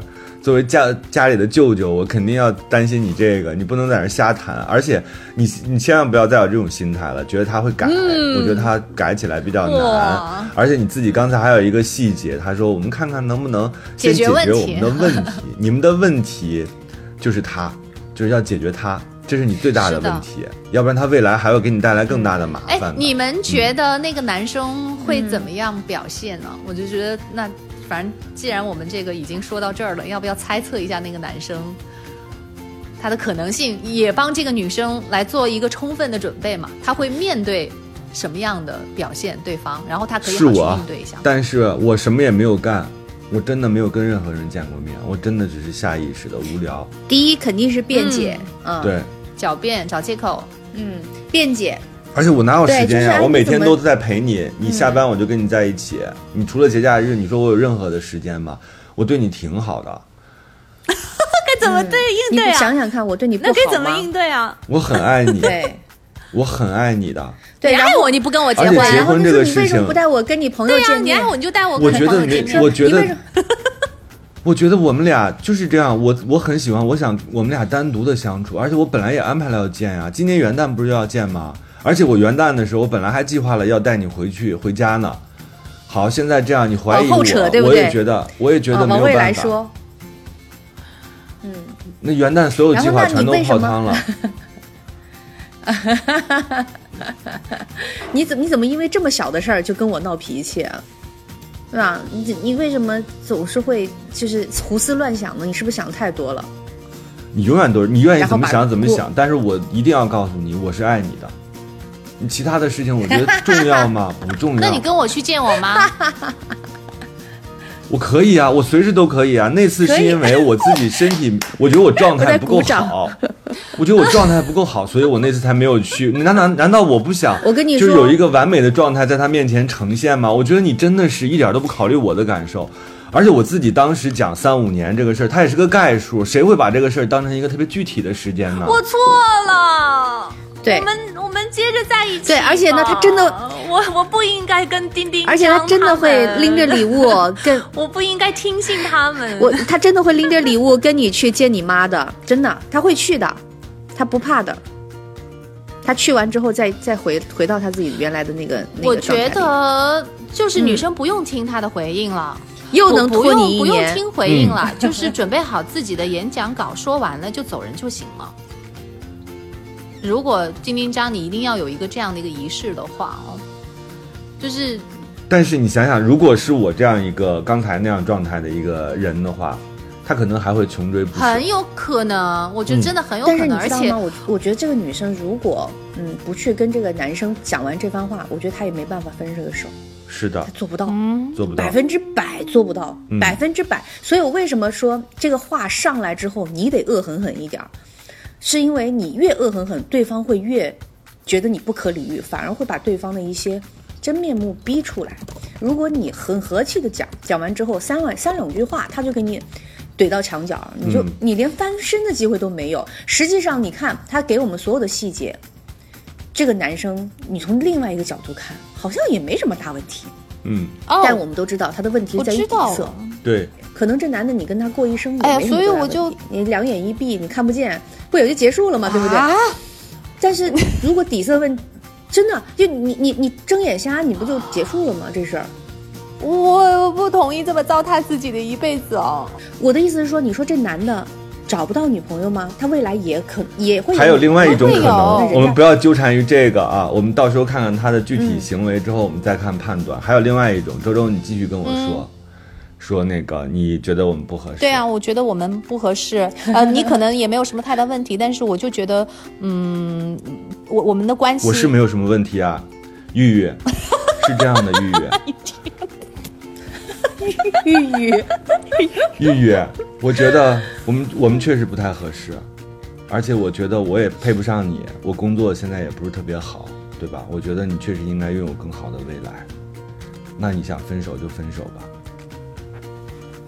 作为家家里的舅舅，我肯定要担心你这个，你不能在那瞎谈，而且你你千万不要再有这种心态了，觉得他会改，我觉得他改起来比较难而且你自己刚才还有一个细节，他说我们看看能不能先解决我问题们的问题，你们的问题就是他，就是要解决他，这是你最大的问题，要不然他未来还会给你带来更大的麻哎烦，的。你们觉得那个男生会怎么样表现呢？我就觉得那反正既然我们这个已经说到这儿了，要不要猜测一下那个男生他的可能性，也帮这个女生来做一个充分的准备嘛？他会面对什么样的表现对方，然后他可以好去应对一下。但是我什么也没有干，我真的没有跟任何人见过面，我真的只是下意识的无聊。第一肯定是辩解，嗯，对，狡辩找借口，嗯，辩解，而且我哪有时间呀？我每天都在陪你，你下班我就跟你在一起。你除了节假日，你说我有任何的时间吗？我对你挺好的，该怎么对应你对啊？想想看，我对你不好那该怎么应对啊？我很爱你，对 我很爱你的。对，然后你爱我，你不跟我结而且婚，结婚这个事情不带我跟你朋友对呀、见面？你爱我你就带我我跟朋觉得没友见面，我觉得 我觉得我们俩就是这样，我我很喜欢，我想我们俩单独的相处，而且我本来也安排了要见呀、今年元旦不是要见吗？而且我元旦的时候，我本来还计划了要带你回去回家呢。好，现在这样你怀疑我，往后扯对不我也觉得，我也觉啊得没有办法。说，那元旦所有计划然后那全都你为什么泡汤了。你怎么你怎么因为这么小的事儿就跟我闹脾气啊？对吧？你你为什么总是会就是胡思乱想呢？你是不是想太多了？你永远都是你愿意怎么想怎么想，但是我一定要告诉你，我是爱你的。你其他的事情我觉得重要吗？不重要。那你跟我去见我妈？我可以啊，我随时都可以啊。那次是因为我自己身体，我觉得我状态不够好，我觉得我状态不够好，所以我那次才没有去。难难难道我不想？我跟你说就是有一个完美的状态在他面前呈现吗？我觉得你真的是一点都不考虑我的感受。而且我自己当时讲三五年这个事儿，它也是个概数，谁会把这个事儿当成一个特别具体的时间呢？我错了。对我们我们接着在一起。对而且呢他真的我我不应该跟丁丁，而且他真的会拎着礼，物 跟我不应该听信他们。我，他真的会拎着礼物跟你去见你妈的，真的，他会去的，他不怕的。他去完之后再再回回到他自己原来的那个那我个状态觉得就是女生不用听他的回应了。又能不拖你一不用不用，听回应了，就是准备好自己的演讲稿，说完了就走人就行了。如果丁丁章你一定要有一个这样的一个仪式的话哦，就是但是你想想，如果是我这样一个刚才那样状态的一个人的话，他可能还会穷追不舍。很有可能，我觉得真的很有可但是你能，而且知道吗？我我觉得这个女生如果嗯不去跟这个男生讲完这番话，我觉得她也没办法分这个手，是的她，做不到。嗯，做不到百。分之百做不到，嗯百分之百。所以我为什么说这个话上来之后，你得恶狠狠一点儿，是因为你越恶狠狠，对方会越觉得你不可理喻，反而会把对方的一些真面目逼出来。如果你很和气的讲，讲完之后三万三两句话，他就给你。怼到墙角，你就、嗯你连翻身的机会都没有。实际上，你看他给我们所有的细节，这个男生，你从另外一个角度看，好像也没什么大问题。嗯，哦，但我们都知道他的问题在于底色。对，可能这男的你跟他过一生也哎呀没什么所以我多大问题就你两眼一闭，你看不见，不也就结束了吗？对不对？啊 但是如果底色问，真的就你你你睁眼瞎，你不就结束了吗？这事儿。我不同意这么糟蹋自己的一辈子哦。我的意思是说，你说这男的找不到女朋友吗？他未来也可也会还有另外一种可能，我们不要纠缠于这个啊，我们到时候看看他的具体嗯行为之后，我们再看判断。还有另外一种，周周你继续跟我说，说那个你觉得我们不合适？对啊，，我觉得我们不合适。呃，你可能也没有什么太大问题，但是我就觉得，嗯，我我们的关系，我是没有什么问题啊，玉玉是这样的，玉玉。玉玉，玉玉，我觉得我们我们确实不太合适，而且我觉得我也配不上你，我工作现在也不是特别好，对吧？我觉得你确实应该拥有更好的未来。那你想分手就分手吧，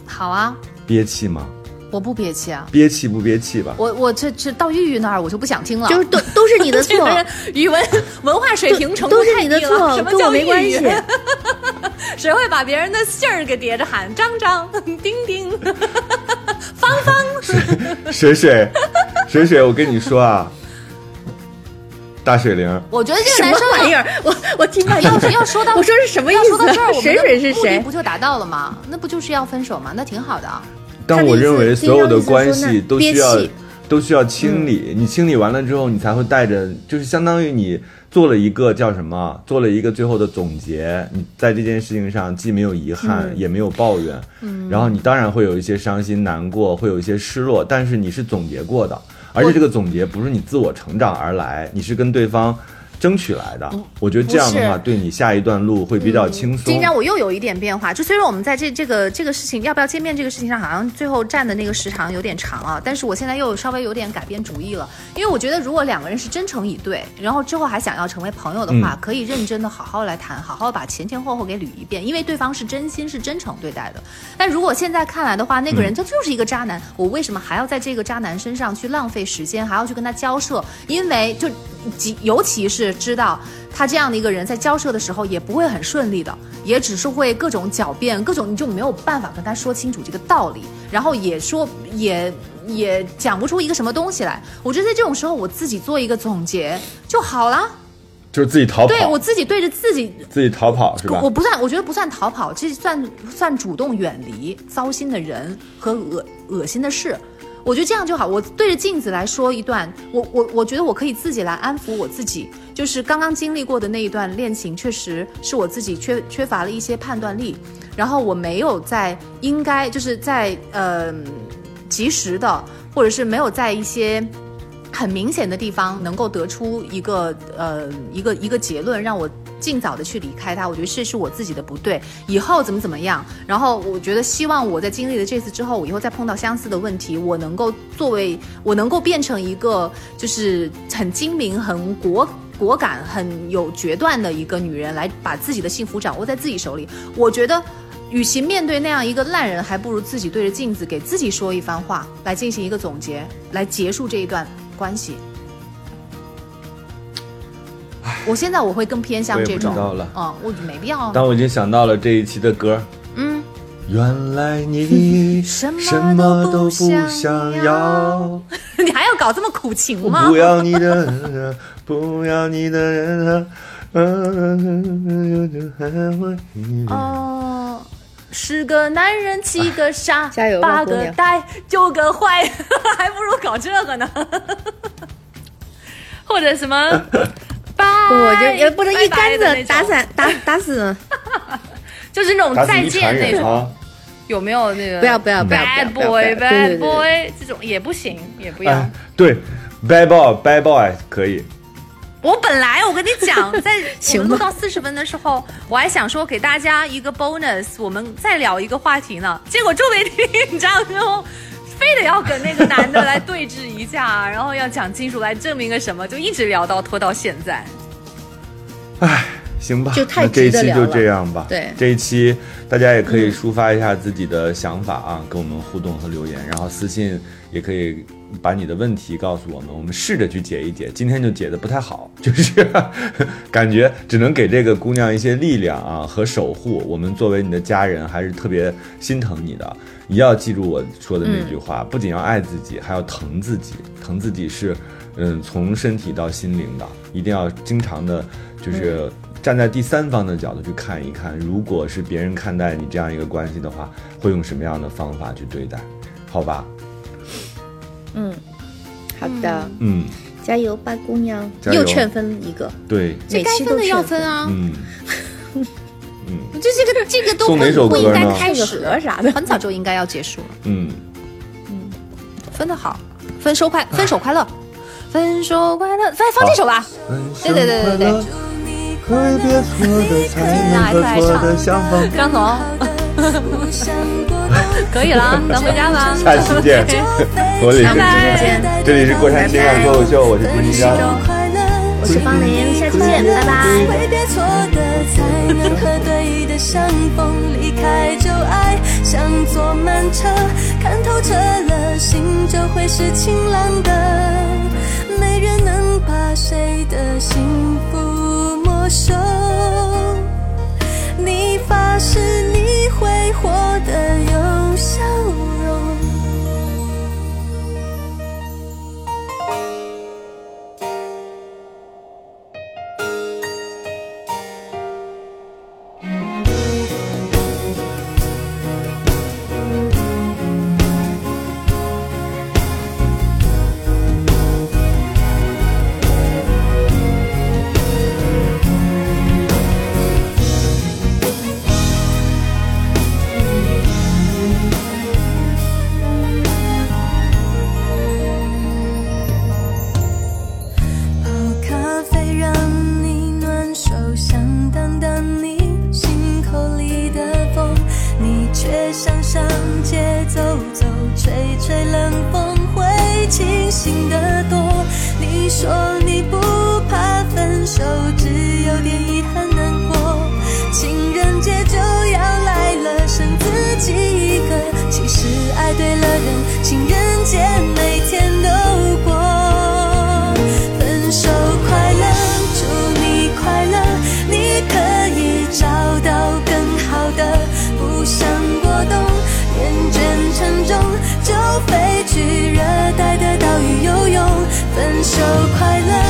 好啊，憋气吗？我不憋气啊。憋气不憋气吧？我我这这到玉玉那儿我就不想听了，就是都都是你的错，语文文化水平程度都是太你的错低了，什么跟我叫没关系。谁会把别人的姓儿给叠着喊？张张、丁丁、芳芳。水水，水水，我跟你说啊，大水灵，我觉得这个男生玩意儿？我我听到要天。要说到我说是什么意要说到这儿，我思？谁们的目的谁是谁不？就达到了吗？那不就是要分手吗？那挺好的啊。但我认为所有的关系都需要都需要清理。你清理完了之后，你才会带着，就是相当于你做了一个叫什么？做了一个最后的总结。你在这件事情上既没有遗憾，也没有抱怨。嗯，然后你当然会有一些伤心难过，会有一些失落，但是你是总结过的，而且这个总结不是你自我成长而来，你是跟对方。争取来的，我觉得这样的话，对你下一段路会比较轻松。今天我又有一点变化，就虽然我们在这这个这个事情要不要见面这个事情上，好像最后站的那个时长有点长啊，但是我现在又稍微有点改变主意了，因为我觉得如果两个人是真诚以对，然后之后还想要成为朋友的话，可以认真的好好来谈，好好把前前后后给捋一遍，因为对方是真心是真诚对待的。但如果现在看来的话，那个人他就是一个渣男，我为什么还要在这个渣男身上去浪费时间，还要去跟他交涉？因为就。尤其是知道他这样的一个人，在交涉的时候也不会很顺利的，也只是会各种狡辩，各种你就没有办法跟他说清楚这个道理，然后也说也也讲不出一个什么东西来。我觉得在这种时候，我自己做一个总结就好了，就是自己逃跑。对我自己对着自己自己逃跑是吧？我不算，我觉得不算逃跑，这算算主动远离糟心的人和恶恶心的事。我觉得这样就好。我对着镜子来说一段，我我我觉得我可以自己来安抚我自己。就是刚刚经历过的那一段恋情，确实是我自己缺缺乏了一些判断力，然后我没有在应该就是在呃及时的，或者是没有在一些很明显的地方能够得出一个呃一个一个结论，让我。尽早的去离开他，我觉得这是我自己的不对。以后怎么怎么样？然后我觉得希望我在经历了这次之后，我以后再碰到相似的问题，我能够作为我能够变成一个就是很精明、很果果敢、很有决断的一个女人，来把自己的幸福掌握在自己手里。我觉得，与其面对那样一个烂人，还不如自己对着镜子给自己说一番话，来进行一个总结，来结束这一段关系。我现在我会更偏向这种，嗯，我没必要。但我已经想到了这一期的歌，嗯，原来你 什么都不想要，你还要搞这么苦情吗？不要你的，不要你的人啊！哦，十个男人七个傻，加油八个呆，九个坏，还不如搞这个呢，或者什么。不，就也不能一竿子打散打打死，就是那种再见那种，有没有那个？不要不要不要，bad boy bad boy 这种也不行，也不要。对，bad boy bad boy 可以。我本来我跟你讲，在我们录到四十分的时候，我还想说给大家一个 bonus，我们再聊一个话题呢。结果就没听，你知道吗？非得要跟那个男的来对峙一下，然后要讲清楚来证明个什么，就一直聊到拖到现在。唉，行吧，就太这一期就这样吧。对，这一期大家也可以抒发一下自己的想法啊，跟我们互动和留言，然后私信也可以把你的问题告诉我们，我们试着去解一解。今天就解的不太好，就是感觉只能给这个姑娘一些力量啊和守护。我们作为你的家人，还是特别心疼你的。你要记住我说的那句话，不仅要爱自己，还要疼自己。疼自己是，嗯，从身体到心灵的，一定要经常的，就是站在第三方的角度去看一看，如果是别人看待你这样一个关系的话，会用什么样的方法去对待？好吧？嗯，好的。嗯，加油吧，姑娘！又劝分一个。对，这该分的要分啊。嗯。嗯 这这个这个都不不应该开始啥的，很早就应该要结束了。嗯嗯，分的好，分手快，分手快乐，分手快乐，再放这首吧。对对对对对。来来唱，张总，可以了，咱回家吧。下期见，我李是这里是过山情感脱口秀，我是朱金章。我是方玲，下期见，拜拜。挥别错的，才能和对的相逢。离开旧爱，像坐慢车，看透彻了，心就会是晴朗的。没人能把谁的幸福没收。你发誓你会活得有笑说就快乐，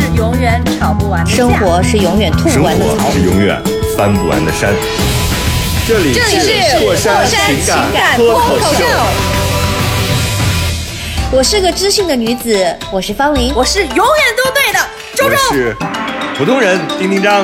永远吵不完的架生活是永远吐生不完的。是永远翻不完的山。这里是霍山情情感感脱口口秀。我是个知性的女子，我是方玲。我是永远都对的，周周。我是普通人丁丁张。